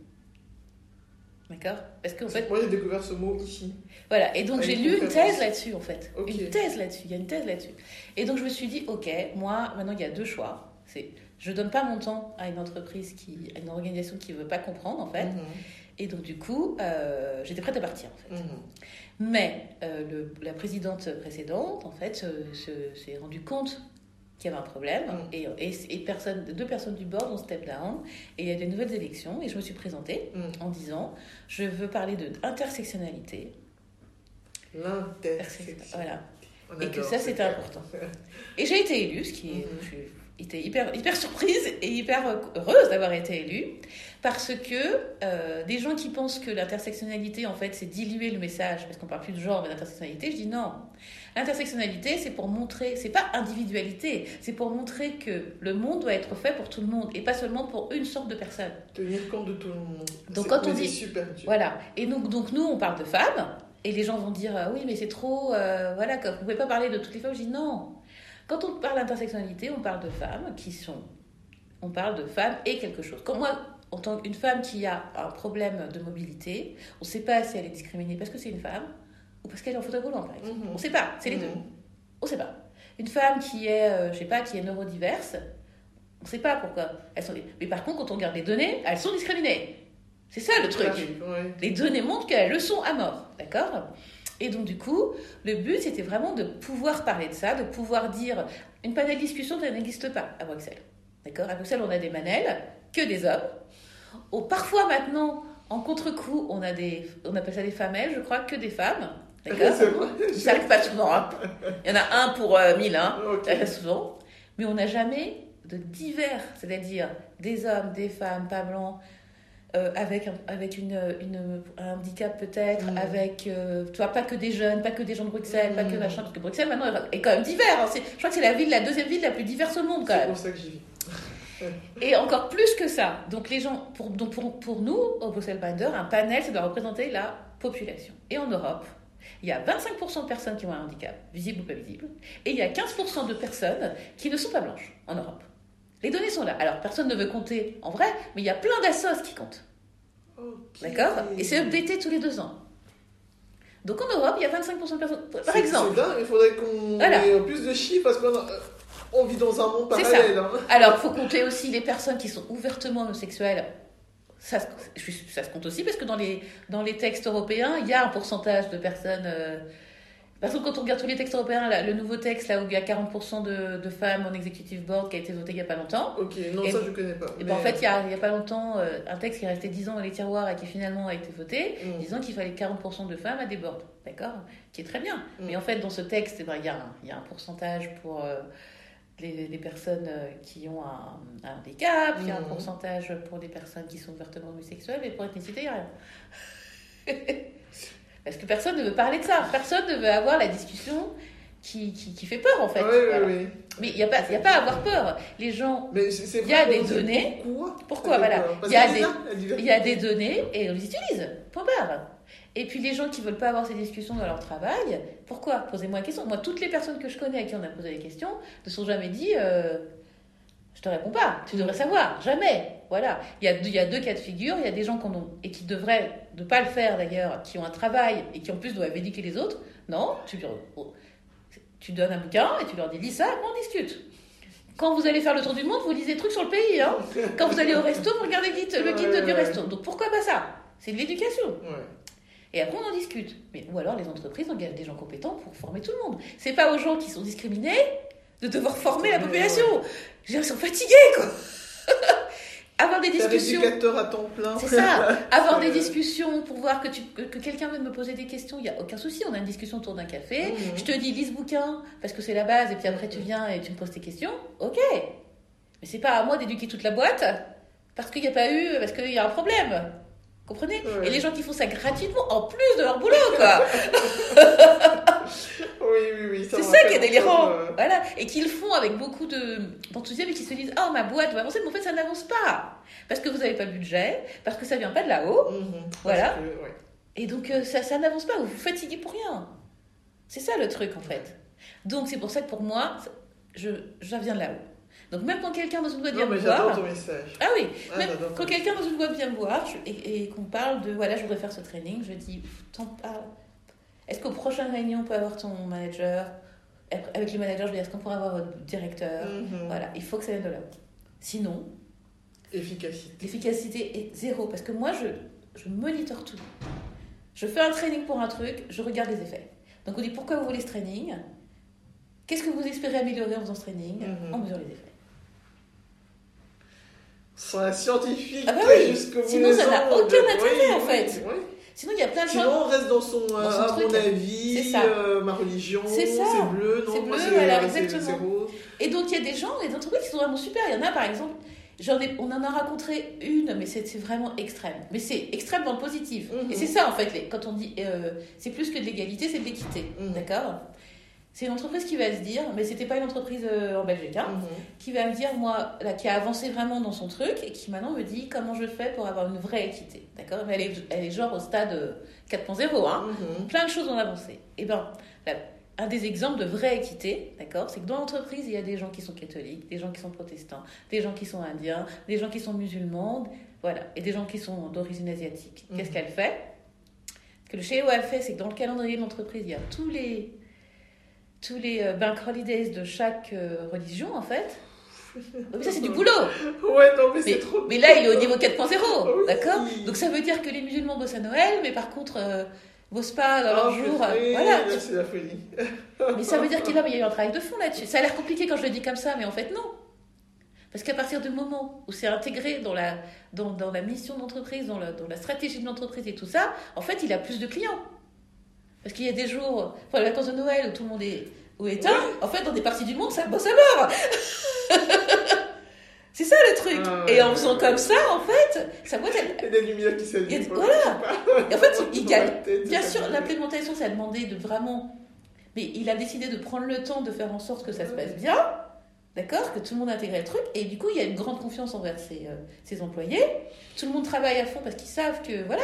D'accord? Parce qu'en fait, Moi, j'ai découvert ce mot ici. voilà, et donc À j'ai lu une thèse là-dessus en fait. Une thèse là-dessus, il y a une thèse là-dessus. Et donc je me suis dit, ok, moi maintenant il y a deux choix. C'est je donne pas mon temps à une entreprise qui, à une organisation qui veut pas comprendre en fait. Mhm. Et donc du coup, euh, j'étais prête à partir en fait. Mhm. Mais euh, le- la présidente précédente en fait se- se- s'est rendue compte qu'il y avait un problème Mm. et, et, et personne, deux personnes du board ont step down et il y a des nouvelles élections et je me suis présentée Mhm. en disant je veux parler de intersectionnalité L'intersection. voilà et que ça c'était important. Et j'ai été élue, ce qui est, Mhm. je j'étais hyper, hyper surprise et hyper heureuse d'avoir été élue, parce que euh, des gens qui pensent que l'intersectionnalité, en fait, c'est diluer le message, parce qu'on parle plus de genre, mais d'intersectionnalité, je dis non. L'intersectionnalité, c'est pour montrer, c'est pas individualité, c'est pour montrer que le monde doit être fait pour tout le monde, et pas seulement pour une sorte de personne. Tenir compte de tout le monde. Donc, quand on dit- super. Voilà. Et donc, donc nous, on parle de femmes, et les gens vont dire euh, oui, mais c'est trop, euh, voilà, vous pouvez pas parler de toutes les femmes. Je dis non. Quand on parle d'intersectionnalité, on parle de femmes qui sont, on parle de femmes et quelque chose. Comme moi, en tant qu'une femme qui a un problème de mobilité, on ne sait pas si elle est discriminée parce que c'est une femme ou parce qu'elle est en fauteuil roulant, par exemple. Mhm. On ne sait pas. C'est les deux. Mhm. On ne sait pas. Une femme qui est, euh, je sais pas, qui est neurodiverse, on ne sait pas pourquoi. Elles sont... Mais par contre, quand on regarde les données, elles sont discriminées. C'est ça le truc. Ouais. Les données montrent qu'elles le sont à mort, d'accord? Et donc du coup, le but c'était vraiment de pouvoir parler de ça, de pouvoir dire une panel discussion ça n'existe pas à Bruxelles, d'accord? À Bruxelles on a des manels que des hommes. Ou parfois maintenant en contre-coup on a des, on appelle ça des femelles, je crois que des femmes, d'accord? Ça arrive pas souvent. hein. Il y en a un pour euh, mille, hein. Souvent. Mais on n'a jamais de divers, c'est-à-dire des hommes, des femmes, pas blancs, euh, avec, un, avec une, une- un handicap peut-être, Mm. avec, euh, tu vois, pas que des jeunes, pas que des gens de Bruxelles, pas que Mm. machin, parce que Bruxelles maintenant est quand même divers. hein. C'est- Je crois que c'est la ville, la deuxième ville la plus diverse au monde quand C'est même. pour ça que j'y vis. Et encore plus que ça. Donc les gens, pour, donc pour, pour nous, au Bruxelles Binder, un panel, ça doit représenter la population. Et en Europe, il y a 25% de personnes qui ont un handicap, visible ou pas visible, et il y a 15% de personnes qui ne sont pas blanches en Europe. Les données sont là. Alors, personne ne veut compter en vrai, mais il y a plein d'assos qui comptent. D'accord? Et c'est updaté tous les deux ans. Donc en Europe, il y a 25% de personnes. Par exemple. C'est dingue, il faudrait qu'on ait plus de chiffres parce qu'on vit dans un monde parallèle. Hein. Alors, il faut compter aussi les personnes qui sont ouvertement homosexuelles. Ça, ça se compte aussi parce que dans les, dans les textes européens, il y a un pourcentage de personnes. Euh, parce que quand on regarde tous les textes européens, le nouveau texte, là où il y a 40% de, de, femmes en executive board qui a été voté il n'y a pas longtemps. Ok, non, ça je ne connais pas. Et ben, en fait, il n'y a, a, pas longtemps, euh, un texte qui est resté 10 ans dans les tiroirs et qui finalement a été voté, mm. disant qu'il fallait 40% de femmes à des boards. D'accord? Qui est très bien. Mm. Mais en fait, dans ce texte, eh ben, il y, a un, y a un pourcentage pour. Euh, les, les, personnes euh, qui ont un, un handicap, il y a un mm. pourcentage pour les personnes qui sont ouvertement homosexuelles, mais pour ethnicité, il n'y a rien. Parce que personne ne veut parler de ça. Personne ne veut avoir la discussion qui, qui, qui fait peur, en fait. Oui, oui, oui. Mais il n'y a, pas, a pas à avoir peur. Les gens. Il y a des données. Pourquoi, pourquoi Voilà. Il y, a des, il y a des données et on les utilise. Point barre. Et puis les gens qui ne veulent pas avoir ces discussions dans leur travail, pourquoi? Posez-moi la question. Moi, toutes les personnes que je connais à qui on a posé des questions ne sont jamais dit euh, Je te réponds pas, tu devrais savoir. Jamais. Voilà. Il y, a, il y a deux cas de figure. Il y a des gens qui ont, et qui devraient ne pas le faire d'ailleurs, qui ont un travail et qui en plus doivent éduquer les autres. Non, tu, oh, tu donnes un bouquin et tu leur dis lis ça, on discute. Quand vous allez faire le tour du monde, vous lisez des trucs sur le pays. Hein. Quand vous allez au resto, vous regardez le guide, le guide du resto. Donc pourquoi pas ça? C'est de l'éducation. Et après, on en discute. Mais, ou alors, les entreprises engagent des gens compétents pour former tout le monde. C'est pas aux gens qui sont discriminés de devoir former la population. Je veux dire, ils sont fatigués, quoi. avoir des discussions. éducateur à temps plein. C'est ça. Avoir des discussions pour voir que, tu, que, quelqu'un veut me poser des questions, il n'y a aucun souci. On a une discussion autour d'un café. Mhm. Je te dis, lis ce bouquin, parce que c'est la base, et puis après tu viens et tu me poses tes questions. Ok. Mais c'est pas à moi d'éduquer toute la boîte, parce qu'il n'y a pas eu, parce qu'il y a un problème. Comprenez? Et les gens qui font ça gratuitement, en plus de leur boulot, quoi Oui, oui, oui. C'est ça qui est délirant. Voilà. Et qu'ils font avec beaucoup d'enthousiasme et qui se disent Oh, ma boîte va avancer, mais en fait, ça n'avance pas. Parce que vous n'avez pas le budget, parce que ça vient pas de là-haut. Mhm. voilà. Et donc, euh, ça, ça n'avance pas. Vous vous fatiguez pour rien. C'est ça le truc, en fait. Donc, c'est pour ça que pour moi, je, je viens de là-haut. Donc même quand quelqu'un dans une boîte vient me voir... ton message. Ah oui, ah, même quand quelqu'un dans une boîte vient me voir et, qu'on parle de, voilà, je voudrais faire ce training, je dis, t'en parles. Est-ce qu'au prochain réunion, on peut avoir ton manager? Avec le manager, je dis, est-ce qu'on pourrait avoir votre directeur? Mhm. Voilà, il faut que ça vienne de là. Sinon... Efficacité. L'efficacité est zéro, parce que moi, je, je monitore tout. Je fais un training pour un truc, je regarde les effets. Donc on dit, pourquoi vous voulez ce training? Qu'est-ce que vous espérez améliorer en faisant ce training? On mesure les effets un scientifique ah bah oui. Sinon, ça n'a aucun intérêt, en fait. Sinon, il y a plein de Sinon, on reste dans son, euh, à mon avis, euh, ma religion, c'est bleu, non C'est bleu, voilà, exactement. Et donc, il y a des gens, des entreprises qui sont vraiment super. Il y en a, par exemple, ai, on en a rencontré une, mais c'est vraiment extrême. Mais c'est extrême dans le positif. Et mhm. c'est ça, en fait, les, quand on dit, euh, c'est plus que de l'égalité, c'est de l'équité. Mhm. D'accord? C'est une entreprise qui va se dire, mais c'était pas une entreprise euh, en Belgique, hein, mhm. qui va me dire, moi, là, qui a avancé vraiment dans son truc et qui maintenant me dit comment je fais pour avoir une vraie équité. D'accord? Mais elle est, elle est genre au stade 4.0, hein. Mhm. Plein de choses ont avancé. Et eh ben, un des exemples de vraie équité, d'accord, c'est que dans l'entreprise, il y a des gens qui sont catholiques, des gens qui sont protestants, des gens qui sont indiens, des gens qui sont musulmans, voilà, et des gens qui sont d'origine asiatique. Qu'est-ce mhm. qu'elle fait? Ce que le chez a fait, c'est que dans le calendrier de l'entreprise, il y a tous les tous les euh, bank holidays de chaque euh, religion, en fait. Mais ça, c'est du boulot. Ouais, non, mais, c'est trop. Mais là, il est au niveau 4.0, d'accord? Donc ça veut dire que les musulmans bossent à Noël, mais par contre, euh, bossent pas dans leur ah, jour. voilà. C'est la folie. mais ça veut dire qu'il y a eu un travail de fond là-dessus. Ça a l'air compliqué quand je le dis comme ça, mais en fait, non. Parce qu'à partir du moment où c'est intégré dans la, dans, dans la mission d'entreprise, dans la, dans la stratégie de l'entreprise et tout ça, en fait, il a plus de clients. Parce qu'il y a des jours, enfin, les vacances de Noël où tout le monde est ou éteint, en fait, dans des parties du monde, ça bosse à mort C'est ça le truc. Ah, et en faisant comme ça, en fait, sa boîte, elle. Il y a des lumières qui s'allument. Voilà. Et en fait, il gagne. Bien sûr, l'implémentation, ça a demandé de vraiment. Mais il a décidé de prendre le temps de faire en sorte que ça se passe bien. D'accord Que tout le monde intègre le truc. Et du coup, il y a une grande confiance envers ses, euh, ses employés. Tout le monde travaille à fond parce qu'ils savent que, voilà,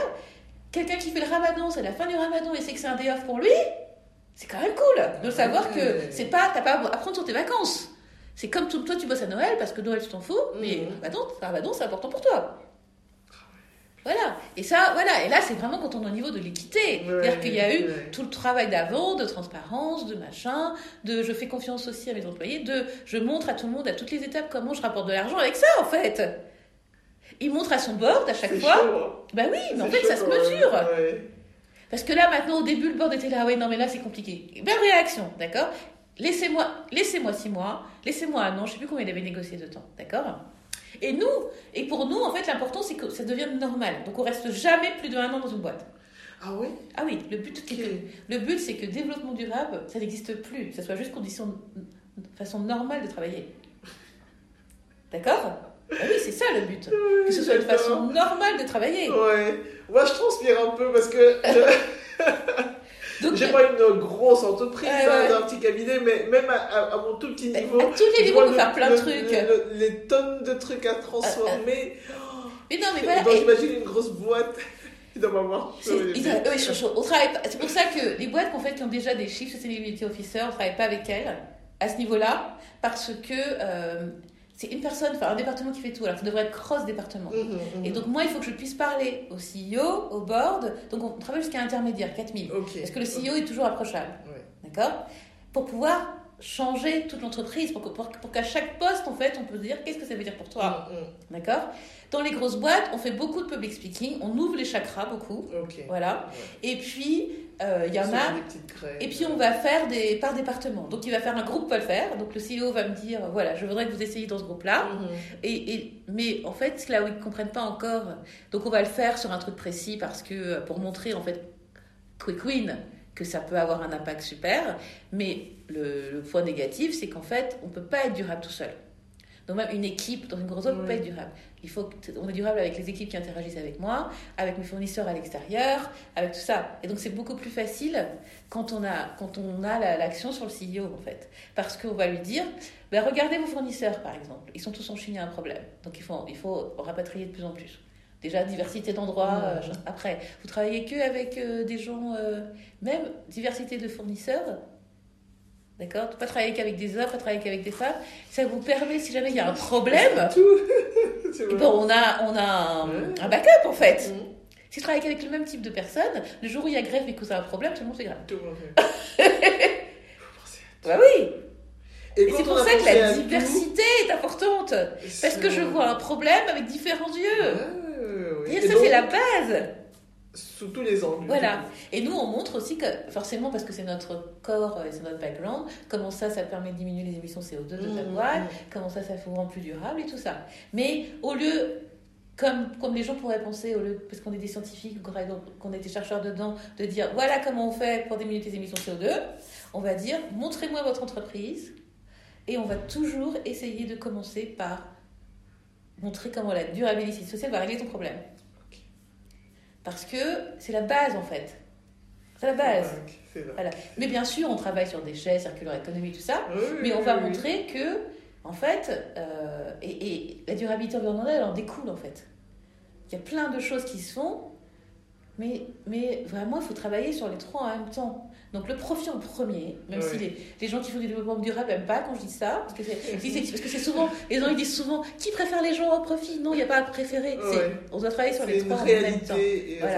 quelqu'un qui fait le ramadan, c'est la fin du ramadan et c'est que c'est un day off pour lui, c'est quand même cool de savoir que c'est pas, t'as pas à prendre sur tes vacances. C'est comme tout, toi, tu bosses à Noël parce que Noël, tu t'en fous, mais Mhm. ramadan, ramadan, c'est important pour toi. Voilà. Et ça, voilà. Et là, c'est vraiment quand on est au niveau de l'équité. C'est-à-dire qu'il y a eu ouais. tout le travail d'avant, de transparence, de machin, de je fais confiance aussi à mes employés, de je montre à tout le monde à toutes les étapes comment je rapporte de l'argent avec ça, en fait. Il montre à son board à chaque fois. chaud, hein. Bah oui, mais en fait, ça se mesure. Ouais. Parce que là, maintenant, au début, le board était là, ouais, non, mais là, c'est compliqué. Belle réaction, d'accord? Laissez-moi laissez-moi six mois, laissez-moi un an, je sais plus combien il avait négocié de temps, d'accord? Et nous, et pour nous, en fait, l'important, c'est que ça devienne normal. Donc, on reste jamais plus de un an dans une boîte. Ah oui Ah oui, le but, c'est Ok. que, le but, c'est que développement durable, ça n'existe plus. Ça soit juste condition, façon normale de travailler. D'accord? Ah oui, c'est ça le but. Que ce soit une façon normale de travailler. Ouais. Moi, je transpire un peu parce que je- j'ai pas une grosse entreprise, Ouais, hein, ouais. un petit cabinet, mais même à, à- à mon tout petit à niveau. tous les niveaux, on peut faire plein de trucs. le- les tonnes de trucs à transformer. Mais non, mais voilà. Donc, et- j'imagine une grosse boîte. C'est- pour ça que les boîtes qu'en fait, qui ont déjà des chiffres sustainability officer, on ne travaille pas avec elles à ce niveau-là parce que euh, c'est une personne, enfin un département qui fait tout. Alors ça devrait être cross-département. Mhm, Et donc moi, il faut que je puisse parler au CEO, au board. Donc on travaille jusqu'à intermédiaire, 4000. Ok. Parce que le CEO est toujours approchable. Ouais. D'accord? Pour pouvoir changer toute l'entreprise, pour, pour, pour qu'à chaque poste, en fait, on peut dire qu'est-ce que ça veut dire pour toi? D'accord? Dans les grosses boîtes, on fait beaucoup de public speaking, on ouvre les chakras beaucoup. Voilà. Ouais. Et puis, il y en a. Et puis, on va faire des, par département. Donc, il va faire un groupe, va le faire. Donc, le CEO va me dire voilà, je voudrais que vous essayiez dans ce groupe-là. Mhm. Et, et- mais en fait, là où ils ne comprennent pas encore. Donc, on va le faire sur un truc précis parce que pour montrer, en fait, quick win, que ça peut avoir un impact super. Mais le, le point négatif, c'est qu'en fait, on ne peut pas être durable tout seul. Donc, même une équipe dans une grosse zone ne peut pas être durable. Il faut qu'on est durable avec les équipes qui interagissent avec moi, avec mes fournisseurs à l'extérieur, avec tout ça. Et donc, c'est beaucoup plus facile quand on a, quand on a la- l'action sur le CEO, en fait. Parce qu'on va lui dire, ben, regardez vos fournisseurs, par exemple. Ils sont tous en Chine, il y a un problème. Donc, il faut, il faut rapatrier de plus en plus. Déjà, diversité d'endroits. Euh, après, vous travaillez que avec euh, des gens, euh, même diversité de fournisseurs. D'accord Pas travailler qu'avec des hommes, pas travailler qu'avec des femmes. Ça vous permet, si jamais il y a un problème, Tout. Vrai. bon, on a, on a un, Ouais. un backup, en fait. Mhm. Si je travaille qu'avec le même type de personne, le jour où il y a grève et que ça a un problème, tout le monde fait grève. Tout le monde fait. Bah oui Et, Et c'est pour ça que la à tout, diversité est importante. Parce que je vois un problème avec différents yeux. ouais, ouais. Et Et ça, c'est la base. Sous tous les angles. Voilà. Et nous, on montre aussi que, forcément, parce que c'est notre corps et c'est notre background, comment ça, ça permet de diminuer les émissions CO2 de ta Mhm, boîte, mhm. comment ça, ça vous rend plus durable et tout ça. Mais au lieu, comme, comme les gens pourraient penser, au lieu, parce qu'on est des scientifiques, qu'on est des chercheurs dedans, de dire voilà comment on fait pour diminuer tes émissions CO2, on va dire montrez-moi votre entreprise et on va toujours essayer de commencer par montrer comment la durabilité sociale va régler ton problème. Parce que c'est la base en fait. C'est la base. Vrai. Voilà. Mais bien sûr, on travaille sur déchets, circulaire économie, tout ça. Oui, Mais on va oui. montrer que, en fait, euh, et, et la durabilité environnementale, elle en découle, en fait. Il y a plein de choses qui se font, mais, mais vraiment, il faut travailler sur les trois en même temps. Donc le profit en premier, même si les, les gens qui font du développement durable n'aiment pas quand je dis ça, parce que c'est souvent, les gens ils disent souvent, qui préfère les gens au profit? Non, il n'y a pas à préférer. On doit travailler sur les trois en même temps. Voilà.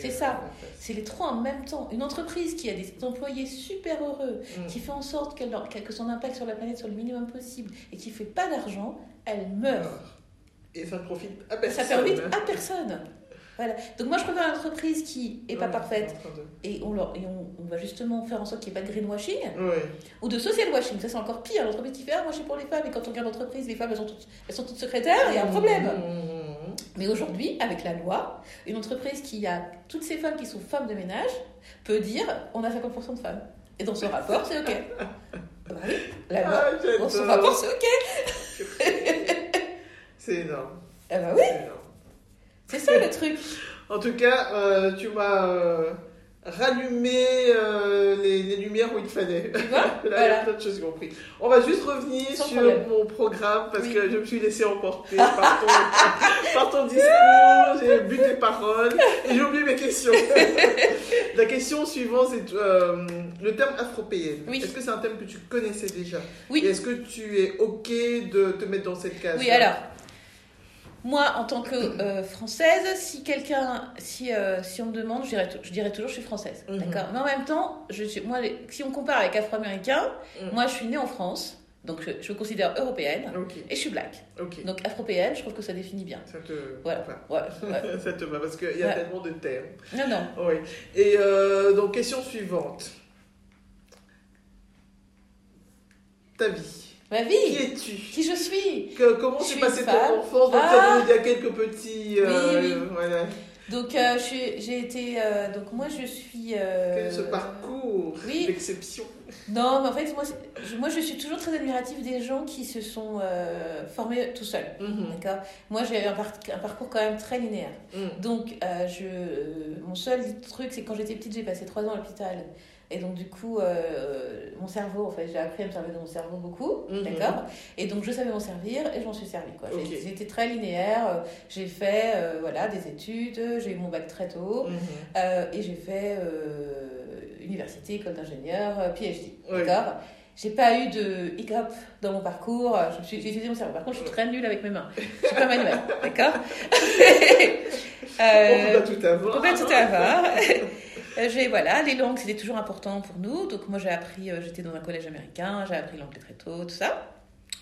C'est ça. C'est les trois en même temps. Une entreprise qui a des employés super heureux, Mm. qui fait en sorte leur- que son impact sur la planète soit le minimum possible et qui fait pas d'argent, elle meurt. Et ça profite à personne. Ça permet à personne. Voilà. Donc moi je préfère une entreprise qui est pas parfaite et on, leur- et on, on va justement faire en sorte qu'il n'y ait pas de greenwashing Ouais. ou de social washing. Ça c'est encore pire. L'entreprise qui fait ah, moi je suis pour les femmes et quand on regarde l'entreprise, les femmes elles sont toutes, elles sont toutes secrétaires, il y a un problème. Mmh. Mais aujourd'hui, avec la loi, une entreprise qui a toutes ces femmes qui sont femmes de ménage peut dire on a 50% de femmes. Et dans son rapport, c'est OK. Bah oui, la loi. Ah, Dans son j'adore. rapport, c'est OK. C'est énorme. Ah bah oui, c'est ça le truc. En tout cas, euh, tu m'as euh, rallumer euh, les, les lumières où il fallait. Tu vois Là, il y a Voilà. plein de choses compris. On va juste revenir Sans sur problème. mon programme parce Oui. que je me suis laissé emporter par ton, par ton discours, j'ai bu tes paroles et j'ai oublié mes questions. La question suivante, c'est le terme afropéenne. Oui. Est-ce que c'est un thème que tu connaissais déjà? Oui. Est-ce que tu es OK de te mettre dans cette case Oui, alors, moi, en tant que euh, française, si quelqu'un, si, euh, si on me demande, je dirais, je dirais toujours je suis française. Mhm. D'accord Mais en même temps, je suis, moi, si on compare avec afro-américain, Mhm. moi, je suis née en France, donc je, je me considère européenne, et je suis black. ok. Donc afropéenne, je trouve que ça définit bien. Ça te Voilà. va. Ouais, ouais. Ça te va parce qu'il y a Ouais. tellement de termes. Non, non. Oui. Et euh, donc, question suivante. Ta vie. Ma Qui vie es-tu Qui je suis Que- Comment s'est suis passé une ton enfance? Donc, Ah. il y a quelques petits. euh, Oui, oui. Voilà. Donc, euh, j'ai été. euh, donc, moi, je suis. Quel est ce parcours oui. d'exception? Non, mais en fait, moi, je, moi, je suis toujours très admirative des gens qui se sont formés tout seuls. Mhm. D'accord? Moi, j'ai eu un, par- un parcours quand même très linéaire. Mhm. Donc, je, mon seul truc, c'est quand j'étais petite, j'ai passé trois ans à l'hôpital. Et donc, du coup, euh, mon cerveau, en fait, j'ai appris à me servir de mon cerveau beaucoup. Mhm. D'accord? Et donc, je savais m'en servir et je m'en suis servi. Quoi. J'ai- Ok. J'ai été très linéaire. euh, J'ai fait euh, voilà, des études. J'ai eu mon bac très tôt. Mhm. euh, et j'ai fait euh, université, école d'ingénieur, PhD. Ouais. D'accord? J'ai pas eu de hiccup dans mon parcours, je me suis- j'ai utilisé mon cerveau. Par contre, je suis très nulle avec mes mains. Je suis pas manuelle, d'accord? On peut pas tout avoir. on peut tout avoir. Euh, J'ai voilà, les langues c'était toujours important pour nous. Donc moi j'ai appris, euh, j'étais dans un collège américain, j'ai appris l'anglais très tôt, tout ça.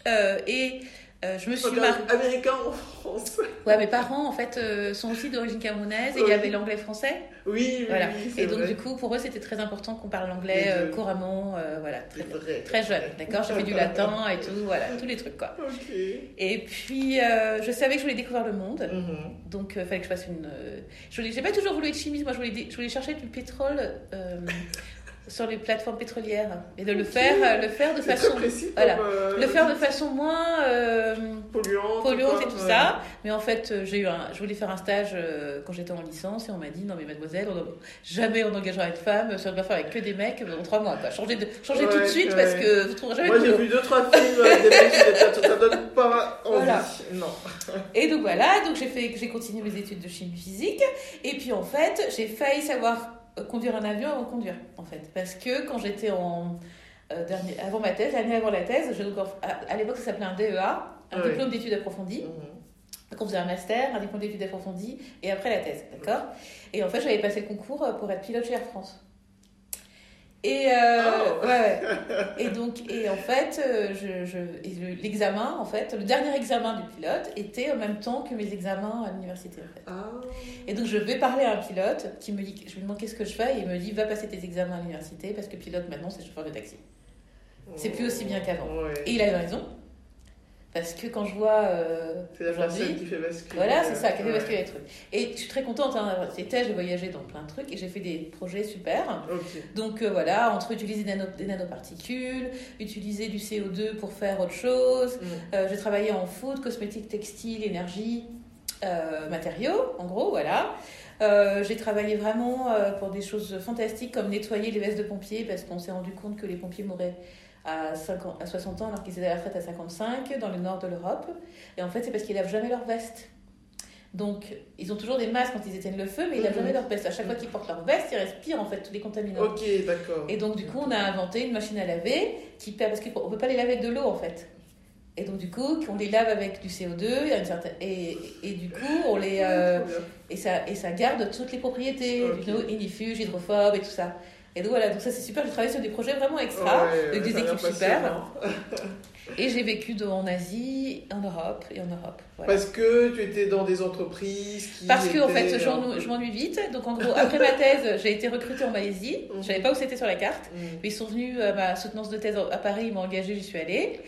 Euh, et euh, je me suis mariée. Regarde, Américain en France. Ouais, mes parents en fait euh, sont aussi d'origine camerounaise et il y avait l'anglais-français. Oui, oui, Voilà. oui, Et donc vrai. du coup pour eux c'était très important qu'on parle l'anglais euh, couramment, voilà, très, vrai. très jeune, d'accord? J'ai fait du latin et tout, voilà, tous les trucs quoi. Ok. Et puis je savais que je voulais découvrir le monde. Mhm. Donc, il fallait que je fasse une. je voulais, j'ai pas toujours voulu être chimiste. Moi, je voulais, je voulais chercher du pétrole sur les plateformes pétrolières et de le faire, euh, le faire de façon, précis. voilà. euh, le faire de façon moins euh, polluante. polluante et tout Ouais. ça. Mais en fait, j'ai eu un, je voulais faire un stage quand j'étais en licence et on m'a dit non mais mademoiselle, on- jamais on engagera une femme sur une faire avec que des mecs dans trois mois. Quoi. Changez de, changez tout de suite ouais. parce que vous trouverez jamais Moi, j'ai vu deux, trois films avec des mecs. Ça donne pas envie. Voilà. Non. Et donc voilà, donc j'ai fait, j'ai continué mes études de chimie physique. Et puis en fait, j'ai failli savoir conduire un avion avant de conduire, en fait, parce que quand j'étais en euh, dernier, avant ma thèse, l'année avant la thèse, je, donc, à, à l'époque ça s'appelait un DEA, un Ouais. diplôme d'études approfondies. Mhm. Donc on faisait un master, un diplôme d'études approfondies, et après la thèse, d'accord? Et en fait, j'avais passé le concours pour être pilote chez Air France. Et, euh, Oh. ouais, et donc, et en fait, euh, je, je, et le- l'examen, en fait, le dernier examen du pilote était en même temps que mes examens à l'université, en fait. Ah. Et donc, je vais parler à un pilote qui me dit, je lui demande qu'est-ce que je fais, et il me dit, va passer tes examens à l'université, parce que pilote maintenant, c'est chauffeur de taxi. C'est plus aussi bien qu'avant. Ouais. Et il avait raison, parce que quand je vois euh, C'est la personne qui fait basculer. voilà, c'est euh, ça, qui fait ouais. basculer les trucs. Et je suis très contente, hein, d'avoir j'ai voyagé dans plein de trucs, et j'ai fait des projets super. Donc euh, voilà, entre utiliser des, nano- des nanoparticules, utiliser du CO2 pour faire autre chose. Mhm. Euh, j'ai travaillé en food, cosmétiques, textiles, énergie, matériaux, en gros, voilà. Euh, j'ai travaillé vraiment euh, pour des choses fantastiques comme nettoyer les vestes de pompiers parce qu'on s'est rendu compte que les pompiers mouraient à, 50 à 60 ans alors qu'ils étaient à la retraite à 55 dans le nord de l'Europe. Et en fait, c'est parce qu'ils lavent jamais leurs vestes. Donc, ils ont toujours des masques quand ils éteignent le feu, mais ils lavent Mhm. jamais leurs vestes. À chaque fois qu'ils portent leur veste, ils respirent en fait tous les contaminants. Ok, d'accord. Et donc, du coup, on a inventé une machine à laver qui permet, parce qu'on ne peut pas les laver avec de l'eau en fait. Et donc, du coup, on les lave avec du CO2, il y a une certaine... et, et du coup, on les, euh, et, ça, et ça garde toutes les propriétés, Ok. du ignifuge, hydrophobe et tout ça. Et donc voilà, donc ça c'est super, j'ai travaillé sur des projets vraiment extra, Ouais, avec des équipes super. Et j'ai vécu de- en Asie, en Europe et en Europe. Voilà. Parce que tu étais dans des entreprises qui. Parce que en fait, euh, je m'ennuie vite. Donc en gros, après ma thèse, j'ai été recrutée en Malaisie. Mhm. Je savais pas où c'était sur la carte. Mhm. Ils sont venus à ma soutenance de thèse à Paris, ils m'ont engagée, j'y suis allée.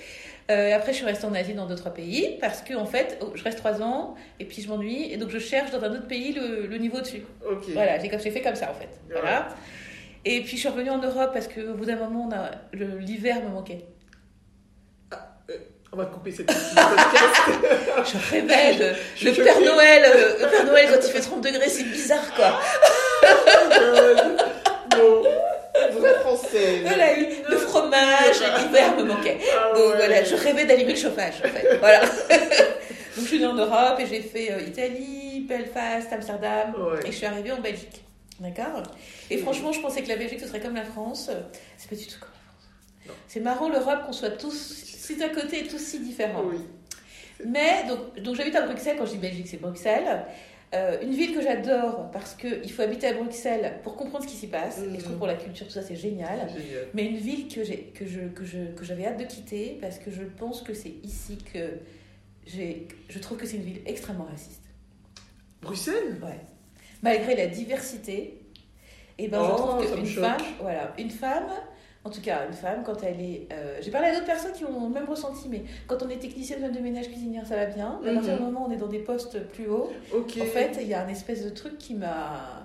Euh, après, je suis restée en Asie dans d'autres pays parce que en fait, oh, je reste trois ans et puis je m'ennuie et donc je cherche dans un autre pays le, le niveau dessus. Ok. Voilà, j'ai fait comme ça en fait. Voilà. Et puis je suis revenue en Europe parce que au bout d'un moment, l'hiver me manquait. Ah, euh, on va couper cette podcast. je rêvais le Père. Noël. Euh, le Père Noël, quand il fait 30 degrés, c'est bizarre quoi. non, vraie française. Voilà, le fromage, l'hiver me manquait. Ah Donc voilà, je rêvais d'allumer le chauffage en fait. Voilà. Donc je suis venue en Europe et j'ai fait euh, Italie, Belfast, Amsterdam et je suis arrivée en Belgique. D'accord Et franchement, je pensais que la Belgique, ce serait comme la France. C'est pas du tout comme la France. C'est marrant, l'Europe, qu'on soit tous si à côté et tous si différents. Oui. Mais, donc, donc j'habite à Bruxelles, quand je dis Belgique, c'est Bruxelles. Euh, une ville que j'adore parce qu'il faut habiter à Bruxelles pour comprendre ce qui s'y passe. Et je trouve Mhm. pour la culture, tout ça, c'est génial. Génial. Mais une ville que j'ai que je que je que j'avais hâte de quitter parce que je pense que c'est ici que j'ai je trouve que c'est une ville extrêmement raciste. Bruxelles? Ouais. Malgré la diversité, et ben je Oh, trouve ça me qu'une femme, voilà, une femme, en tout cas une femme quand elle est, euh, j'ai parlé à d'autres personnes qui ont le même ressenti, mais quand on est technicienne femme de ménage cuisinière, ça va bien. Mais à partir du Mhm. moment où on est dans des postes plus hauts, en fait, il y a un espèce de truc qui m'a,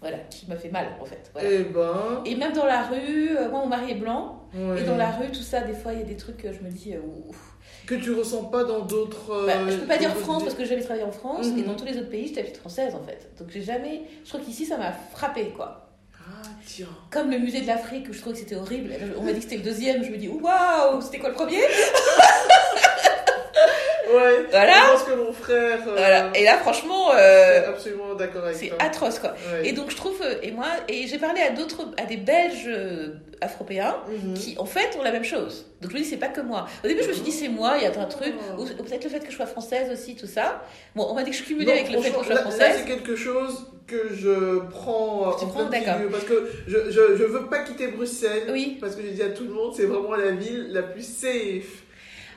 voilà, qui m'a fait mal en fait. voilà. Eh ben. Et même dans la rue, euh, moi mon mari est blanc, ouais. et dans la rue, tout ça, des fois il y a des trucs que je me dis, euh, ouf. Que tu ressens pas dans d'autres. euh, Bah, je peux pas dire d'autres France parce que j'ai jamais travaillé en France, Mhm. et dans tous les autres pays, j'étais habituée française en fait. Donc j'ai jamais, je trouve qu'ici ça m'a frappé quoi. Ah, tiens. Comme le musée de l'Afrique, où je trouvais que c'était horrible. On m'a dit que c'était le deuxième, je me dis waouh, c'était quoi le premier? Ouais. Voilà. Je pense que mon frère. euh, Voilà. Et là, franchement, euh, absolument d'accord avec c'est atroce quoi. Ouais. Et donc je trouve, euh, et moi, et j'ai parlé à d'autres, à des Belges euh, afropéens Mhm. qui en fait ont la même chose. Donc je me dis c'est pas que moi. Au début je me suis dit c'est moi, il y a un truc, Oh. ou, ou peut-être le fait que je sois française aussi, tout ça. Bon, on m'a dit que je cumulais Non, avec le fait que je sois française. Là, c'est quelque chose que je prends Tu en prends, milieu, Parce que je, je, je veux pas quitter Bruxelles. Oui. Parce que j'ai dit à tout le monde, c'est vraiment la ville la plus safe.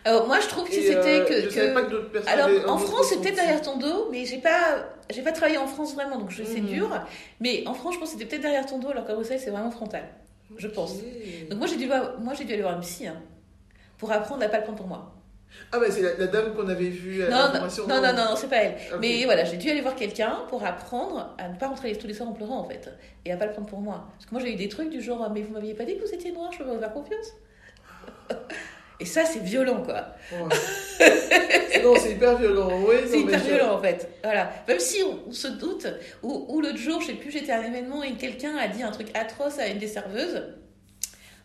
Alors moi je trouve que c'était euh, que, que- pas. Alors, un en France, c'est peut-être derrière ton dos, mais j'ai pas, j'ai pas travaillé en France vraiment, donc je c'est Mhm. dur. Mais en France, je pense que c'était peut-être derrière ton dos, alors qu'à Bruxelles, c'est vraiment frontal, je pense. Donc moi, j'ai dû, voir- moi, j'ai dû aller voir une psy hein, pour apprendre à pas le prendre pour moi. Ah, bah, c'est la, la dame qu'on avait vue à Non, la non, formation. non, non, non, c'est pas elle. Mais voilà, j'ai dû aller voir quelqu'un pour apprendre à ne pas rentrer tous les soirs en pleurant, en fait, et à pas le prendre pour moi. Parce que moi, j'ai eu des trucs du genre, mais vous m'aviez pas dit que vous étiez noir, je peux vous faire confiance? Et ça, c'est violent, quoi. Ouais. non, c'est hyper violent. Oui, C'est hyper violent en fait. Voilà. Même si on, on se doute, ou, ou l'autre jour, je sais plus, j'étais à un événement et quelqu'un a dit un truc atroce à une des serveuses.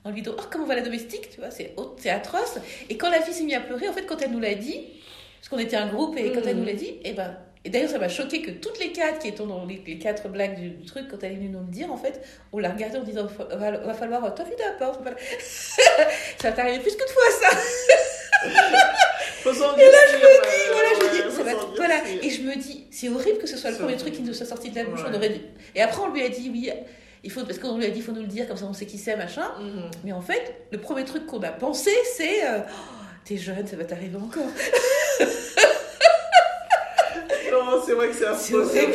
En lui disant, oh, comment va la domestique Tu vois, c'est atroce. Et quand la fille s'est mise à pleurer, en fait, quand elle nous l'a dit, parce qu'on était un groupe, et quand elle Mhm. nous l'a dit, et ben. Et d'ailleurs, ça m'a choqué que toutes les quatre qui étaient dans les, les quatre blagues du, du truc, quand elle est venue nous le dire, en fait, on l'a regardé en disant va, va, falloir t'enfiler la porte. ça t'est arrivé plus que de fois, ça. Et là, je me dis, voilà, je me dis, ça va- voilà. Et je me dis, c'est horrible que ce soit le premier truc qui nous soit sorti de la bouche. On aurait dû. Et après, on lui a dit, oui, il faut, parce qu'on lui a dit, il faut nous le dire, comme ça on sait qui c'est, machin. Mhm. Mais en fait, le premier truc qu'on a pensé, c'est, euh, Oh, t'es jeune, ça va t'arriver encore. Non, c'est vrai que c'est affreux, horrible.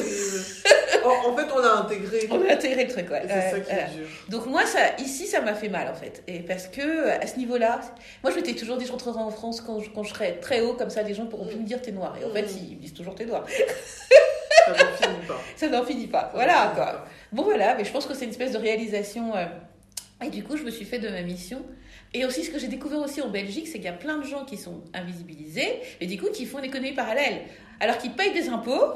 En, fait, on a intégré. On a intégré le truc, ouais. C'est ça qui voilà. est dur. Donc moi, ça, ici, ça m'a fait mal en fait. Et parce que à ce niveau-là, moi je m'étais toujours dit je rentrerai en France quand je, quand je serai très haut, comme ça les gens pourront plus me dire t'es noir. Et en fait, Mm. ils me disent toujours t'es noir. Ça n'en finit pas. Ça n'en finit pas. Ça Voilà n'en finit quoi. pas. Bon voilà, mais je pense que c'est une espèce de réalisation. euh, Et du coup, je me suis fait de ma mission. Et aussi, ce que j'ai découvert aussi en Belgique, c'est qu'il y a plein de gens qui sont invisibilisés, mais du coup, qui font une économie parallèle. Alors qu'ils payent des impôts,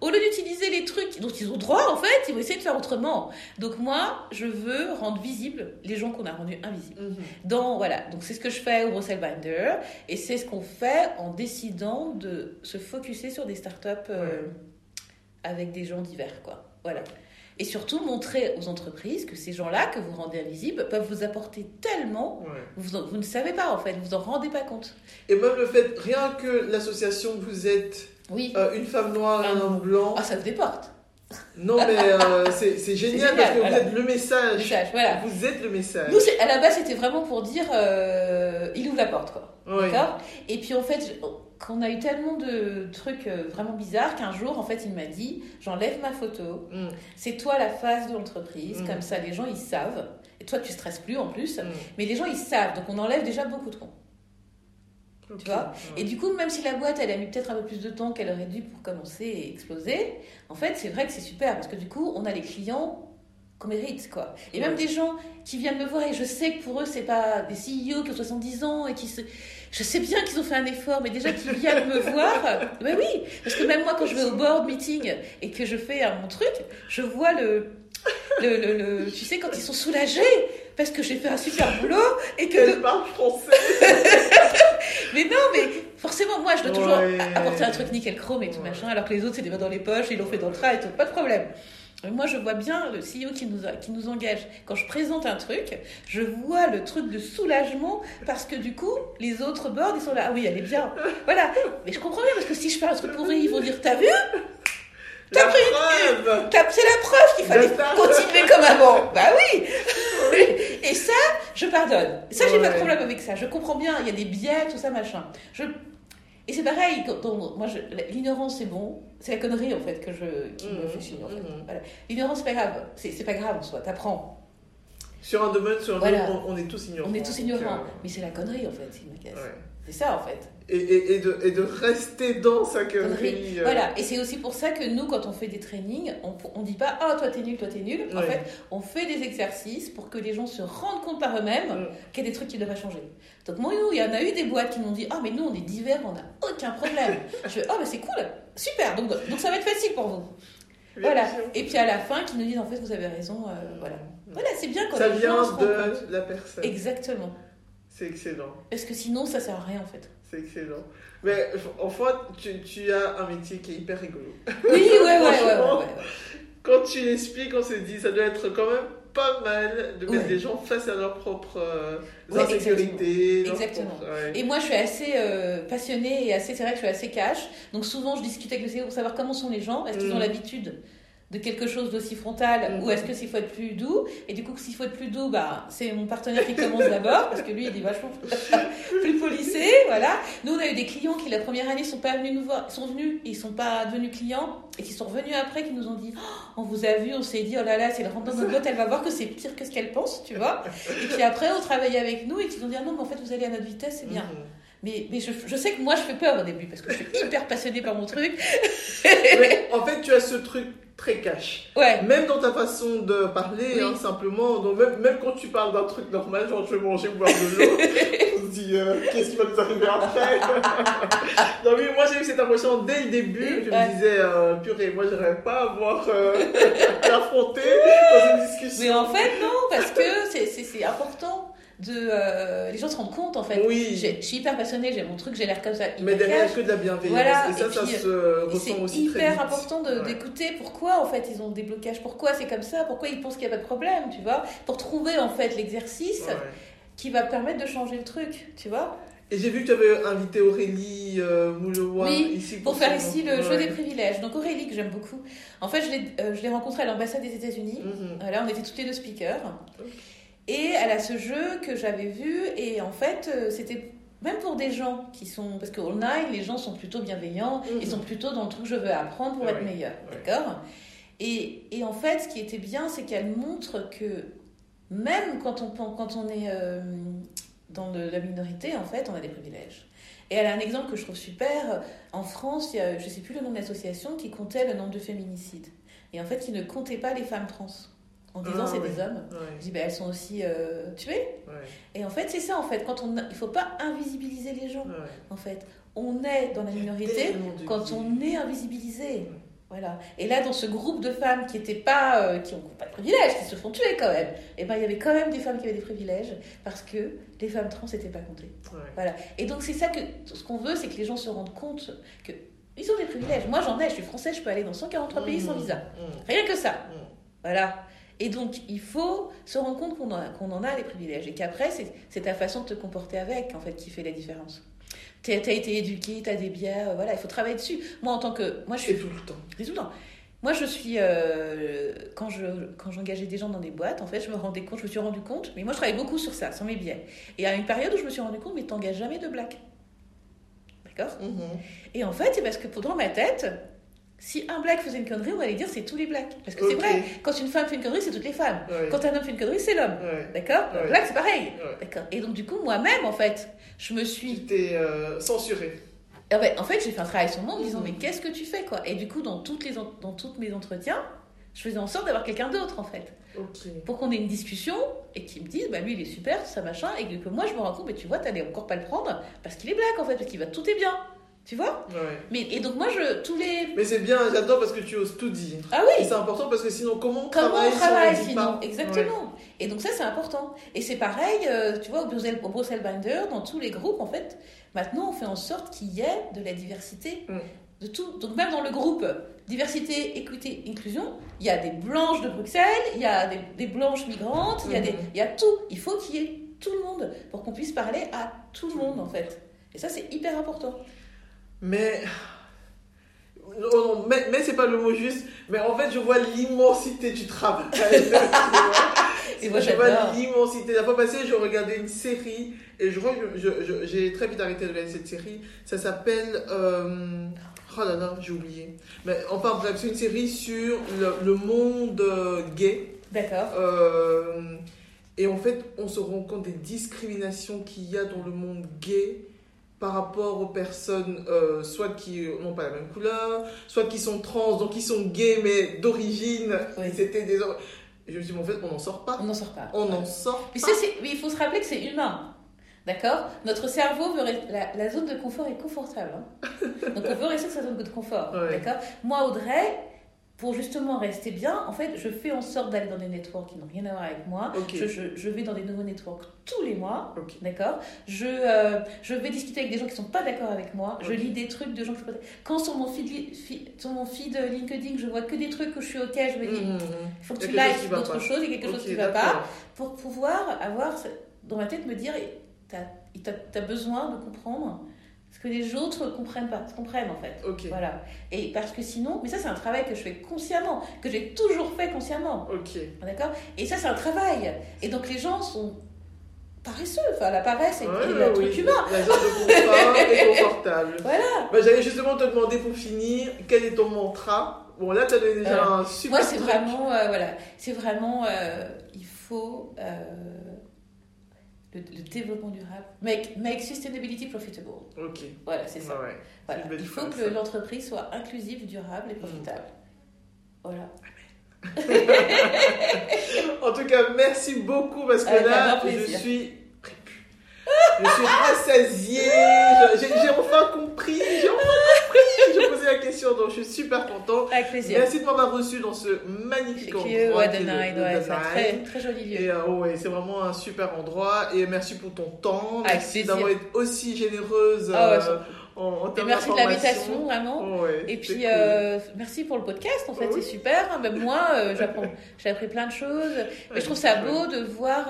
au lieu d'utiliser les trucs dont ils ont droit, en fait, ils vont essayer de faire autrement. Donc moi, je veux rendre visibles les gens qu'on a rendus invisibles. Dans, voilà, donc c'est ce que je fais au Bruxelles Binder, et c'est ce qu'on fait en décidant de se focuser sur des startups euh, Ouais. avec des gens divers, quoi. Voilà. Et surtout montrer aux entreprises que ces gens-là que vous rendez invisibles peuvent vous apporter tellement, Ouais. vous, vous ne savez pas en fait, vous en rendez pas compte. Et même le fait, rien que l'association que vous êtes, Oui. euh, une femme noire et un homme blanc, Ah, ça vous déporte. non mais euh, c'est génial, génial, parce que voilà. vous êtes le message. Message, voilà. Vous êtes le message. Nous, à la base, c'était vraiment pour dire, euh, il ouvre la porte, quoi. D'accord? Et puis en fait, qu'on a eu tellement de trucs euh, vraiment bizarres qu'un jour, en fait, il m'a dit j'enlève ma photo, Mm. c'est toi la face de l'entreprise, Mm. comme ça les gens ils savent. Et toi, tu stresses plus en plus, Mm. mais les gens ils savent, donc on enlève déjà beaucoup de cons. Ok. vois. Et du coup, même si la boîte elle a mis peut-être un peu plus de temps qu'elle aurait dû pour commencer et exploser, en fait, c'est vrai que c'est super parce que du coup, on a les clients qu'on mérite, quoi. Et même des gens qui viennent me voir et je sais que pour eux, c'est pas des CEO qui ont 70 ans et qui se. Je sais bien qu'ils ont fait un effort, mais déjà qui viennent me voir. Ben oui, parce que même moi, quand je vais au board meeting et que je fais mon truc, je vois le. le, le, le- tu sais, quand ils sont soulagés parce que j'ai fait un super boulot et que. Elle parle français. Mais non, mais forcément, moi, je dois toujours Ouais. apporter un truc nickel chrome et tout Ouais. machin, alors que les autres, c'est des mains dans les poches, ils l'ont fait dans le train et tout, pas de problème. Mais Moi, je vois bien le CEO qui nous, a- qui nous engage. Quand je présente un truc, je vois le truc de soulagement parce que du coup, les autres boards, ils sont là. Ah oui, elle est bien. Voilà. Mais je comprends bien parce que si je fais un truc pourri, ils vont dire T'as vu? La pris- preuve. T'as- C'est la preuve qu'il fallait continuer comme avant. Bah oui. Et ça, je pardonne. Ça, j'ai pas de problème avec ça. Je comprends bien. Il y a des biais, tout ça, machin. Je... Et c'est pareil. quand on- moi, je- l'ignorance, c'est bon. C'est la connerie en fait que je qui me fait chier. En fait. mhm. Voilà. L'ignorance, c'est pas grave. C'est c'est pas grave en soi. T'apprends. Sur un domaine, sur un Voilà. domaine, on, on est tous ignorants. On est tous ignorants. euh, Mais c'est la connerie en fait qui me casse. ouais. C'est ça en fait. Et, et, et, de, et de rester dans sa Connerie. connerie. euh, Voilà, et c'est aussi pour ça que nous, quand on fait des trainings, on, on dit pas Ah, toi t'es nul, toi t'es nul. En Ouais. fait, on fait des exercices pour que les gens se rendent compte par eux-mêmes Mm. qu'il y a des trucs qui doivent changer. Donc, moi, il y en a eu des boîtes qui m'ont dit Ah, mais nous, on est divers, on n'a aucun problème. Je fais Ah, mais c'est cool, super, donc, donc ça va être facile pour vous. bien Voilà. Et puis à la fin, qui nous disent En fait, vous avez raison, euh, voilà. Voilà, c'est bien quand Ça gens vient de la personne. Exactement. C'est excellent. Parce que sinon, ça sert à rien en fait. C'est excellent. Mais enfin, tu, tu as un métier qui est hyper rigolo. Oui, ouais, ouais, ouais, ouais. Quand tu l'expliques, on se dit, ça doit être quand même pas mal de mettre Ouais. les gens face à leurs propres euh, Ouais, insécurités. Exactement. ouais. Et moi, je suis assez euh, passionnée et assez, c'est vrai que je suis assez cash. Donc souvent, je discute avec le CEO pour savoir comment sont les gens. Est-ce qu'ils ont Mm. l'habitude de quelque chose d'aussi frontal Mm. ou est-ce que s'il faut être plus doux Et du coup, s'il faut être plus doux, bah, c'est mon partenaire qui commence d'abord parce que lui, il est vachement plus policé. Voilà. Nous, on a eu des clients qui la première année sont pas venus nous voir, sont venus, et ils sont pas devenus clients et qui sont revenus après, qui nous ont dit, Oh, on vous a vu, on s'est dit, oh là là, c'est le rentre dans notre boîte, elle va voir que c'est pire que ce qu'elle pense, tu vois. Et puis après, on travaillait avec nous et qui nous ont dit, ah non, mais en fait, vous allez à notre vitesse, c'est bien. Mhm. Mais, mais je, je sais que moi, je fais peur au début parce que je suis hyper passionnée par mon truc. Mais en fait, tu as ce truc très cash. Ouais. Même dans ta façon de parler, Oui. hein, simplement. Donc même, même quand tu parles d'un truc normal, genre je vais manger ou boire de l'eau, on se dit euh, qu'est-ce qui va nous arriver après? Non mais moi j'ai eu cette impression dès le début. Je Ouais. me disais euh, purée, moi j'aimerais pas avoir euh, à dans une discussion. Mais en fait, non, parce que c'est important de. euh, les gens se rendent compte en fait. Oui. Je suis hyper passionnée, j'ai mon truc, j'ai l'air comme ça. Mais derrière que de la bienveillance. Voilà, Et ça, et ça se Et ressent c'est aussi très hyper vite. important Ouais. d'écouter pourquoi en fait ils ont des blocages, pourquoi c'est comme ça, pourquoi ils pensent qu'il n'y a pas de problème, tu vois, pour trouver en fait l'exercice Ouais. qui va permettre de changer le truc, tu vois, Et j'ai vu que tu avais invité Aurélie euh, Mouloua Oui, ici pour faire ici le jeu des privilèges. Donc Aurélie que j'aime beaucoup. En fait, je l'ai euh, rencontrée à l'ambassade des États-Unis. Mhm. Voilà, on était toutes les deux speakers. Et elle a ce jeu que j'avais vu, et en fait, euh, c'était même pour des gens qui sont. Parce qu'au online, les gens sont plutôt bienveillants, Mhm. ils sont plutôt dans le truc je veux apprendre pour Ah être oui, meilleur. D'accord? Et, et en fait, ce qui était bien, c'est qu'elle montre que même quand on, quand on est euh, dans le- la minorité, en fait, on a des privilèges. Et elle a un exemple que je trouve super. En France, il y a, je ne sais plus le nom de l'association, qui comptait le nombre de féminicides. Et en fait, qui ne comptait pas les femmes trans. En disant Ah, c'est des hommes. Je dis, ben, elles sont aussi euh, tuées. Et en fait, c'est ça, en fait. Quand on, a- il faut pas invisibiliser les gens, en fait. On est dans la minorité quand on est invisibilisé. Voilà. Et là, dans ce groupe de femmes qui étaient pas, euh, qui n'ont pas de privilèges, qui se font tuer quand même, et ben il y avait quand même des femmes qui avaient des privilèges parce que les femmes trans n'étaient pas comptées. Ouais. Et donc c'est ça que ce qu'on veut, c'est que les gens se rendent compte que ils ont des privilèges. Moi, j'en ai. Je suis française, je peux aller dans 143 pays sans visa. Mhm. Rien que ça. Mhm. Voilà. Et donc, il faut se rendre compte qu'on en, en a des privilèges et qu'après, c'est ta façon de te comporter avec, en fait, qui fait la différence. Tu as été éduqué, tu as des biais, euh, voilà, il faut travailler dessus. Moi, en tant que. Moi, je suis. Tout le temps. C'est tout le temps. Moi, je suis. euh, quand je quand j'engageais des gens dans des boîtes, en fait, je me rendais compte, je me suis rendu compte, mais moi, je travaille beaucoup sur ça, sur mes biais. Et à une période où je me suis rendu compte, mais t'engages jamais de blagues. D'accord? Mhm. Et en fait, c'est parce que dans ma tête, si un black faisait une connerie, on allait dire c'est tous les blacks. Parce que c'est vrai, quand une femme fait une connerie, c'est toutes les femmes. Ouais. Quand un homme fait une connerie, c'est l'homme. Ouais. D'accord Ouais. Le black, c'est pareil. D'accord. Et donc, du coup, moi-même, en fait, je me Tu suis. t'es euh, censuré. En fait, en fait, j'ai fait un travail sur moi en me disant, Mhm. mais qu'est-ce que tu fais, quoi? Et du coup, dans, toutes les dans tous mes entretiens, je faisais en sorte d'avoir quelqu'un d'autre, en fait. Pour qu'on ait une discussion et qu'ils me disent, bah lui, il est super, ça machin. Et que moi, je me rends compte, mais tu vois, t'allais encore pas le prendre parce qu'il est black, en fait, parce qu'il va tout est bien. Tu vois Ouais. Mais et donc moi je tous les Mais c'est bien, j'adore parce que tu oses tout dire. ah oui c'est important parce que sinon, comment on comment travaille on travaille si on sinon pas exactement et donc ça c'est important et c'est pareil euh, tu vois au Bruxelles, au Bruxelles Binder dans tous les groupes en fait maintenant on fait en sorte qu'il y ait de la diversité Mm. de tout donc même dans le groupe diversité équité inclusion il y a des blanches de Bruxelles il y a des, des blanches migrantes il y a des Mhm. il y a tout il faut qu'il y ait tout le monde pour qu'on puisse parler à tout le monde en fait et ça c'est hyper important Mais. Non, non, mais, mais c'est pas le mot juste. Mais en fait, je vois l'immensité du travail. Et moi, je vois l'immensité. La fois passée, je regardais une série et je crois que j'ai très vite arrêté de regarder cette série. Ça s'appelle. euh, Oh là là, j'ai oublié. Mais enfin, bref, c'est une série sur le, le monde euh, gay. d'accord Euh, et en fait, on se rend compte des discriminations qu'il y a dans le monde gay par rapport aux personnes, euh, soit qui n'ont pas la même couleur, soit qui sont trans, donc qui sont gays, mais d'origine, Oui. c'était des... je me suis dit, mais en fait, on n'en sort pas. on n'en sort pas On n'en sort Mais, pas. mais il faut se rappeler que c'est humain. D'accord? Notre cerveau veut. rester- La, la zone de confort est confortable. hein. Donc on veut rester dans sa zone de confort. Ouais. D'accord? Moi, Audrey, pour justement rester bien, en fait, je fais en sorte d'aller dans des networks qui n'ont rien à voir avec moi. Je, je- je vais dans des nouveaux networks tous les mois. D'accord? Je, euh, je vais discuter avec des gens qui ne sont pas d'accord avec moi. Je lis des trucs de gens sont pas Quand sur mon feed, fi- sur mon feed LinkedIn, je vois que des trucs où je suis OK, je me dis, Mhm. il faut que tu likes d'autres choses, il y a quelque chose qui ne va pas pour pouvoir avoir dans ma tête me dire tu as, besoin de comprendre ce que les autres comprennent pas comprennent en fait Ok. voilà et parce que sinon mais ça c'est un travail que je fais consciemment que j'ai toujours fait consciemment Ok. d'accord? Et ça c'est un travail et donc les gens sont paresseux enfin la paresse est, Ouais, ouais, un truc oui. humain La zone de confort est confortable. Voilà. Bah, J'allais justement te demander pour finir, quel est ton mantra? Bon, là, tu as déjà Euh, un super moi c'est vraiment euh, voilà c'est vraiment euh, il faut le, le développement durable make, make sustainability profitable Ok. voilà c'est ça Ouais. Voilà. Il faut que l'entreprise soit inclusive, durable et profitable. Voilà. En tout cas, merci beaucoup parce que là, je suis Je suis rassasiée. J'ai j'ai enfin compris. J'ai enfin compris. Je posais la question, donc je suis super contente. Avec plaisir. Merci de m'avoir reçu dans ce magnifique endroit. Ouais, ouais, The très, très joli lieu. Et euh, ouais, c'est vraiment un super endroit. Et merci pour ton temps. Avec Merci d'avoir été aussi généreuse Ah ouais, euh, en, en Et merci de l'invitation, vraiment. Ouais, Et puis, cool. euh, merci pour le podcast, en fait, Oui. c'est super. Même moi, euh, j'ai appris plein de choses. Mais je trouve ça beau de voir.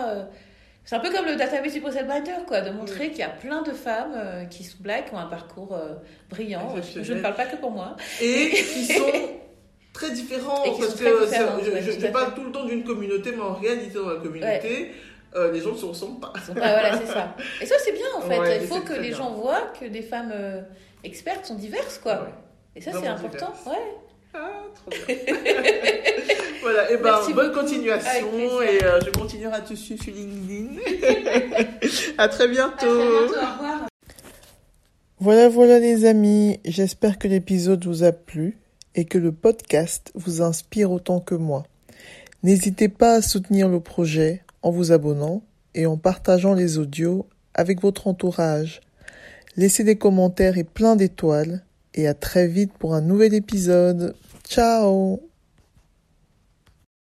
C'est un peu comme le database du Bruxelles Binder, quoi, de montrer qu'il y a plein de femmes euh, qui sont black, qui ont un parcours euh, brillant. Je, ne parle pas que pour moi. Et qui sont très différents. Et qui parce sont très je, ouais, je- tout je à parle tout le temps d'une communauté, mais en réalité, dans la communauté, euh, les gens ne se ressemblent pas. Voilà, c'est ça. Et ça, c'est bien, en fait. Ouais, Il faut que les bien. gens voient que des femmes expertes sont diverses, quoi. Et ça, c'est important. diverses. Ouais. Ah, trop bien. voilà, et ben Merci bonne beaucoup. continuation et euh, je continuerai à te suivre sur LinkedIn. à très bientôt. À très bientôt. Au revoir. Voilà, voilà les amis, j'espère que l'épisode vous a plu et que le podcast vous inspire autant que moi. N'hésitez pas à soutenir le projet en vous abonnant et en partageant les audios avec votre entourage. Laissez des commentaires et plein d'étoiles et à très vite pour un nouvel épisode. Ciao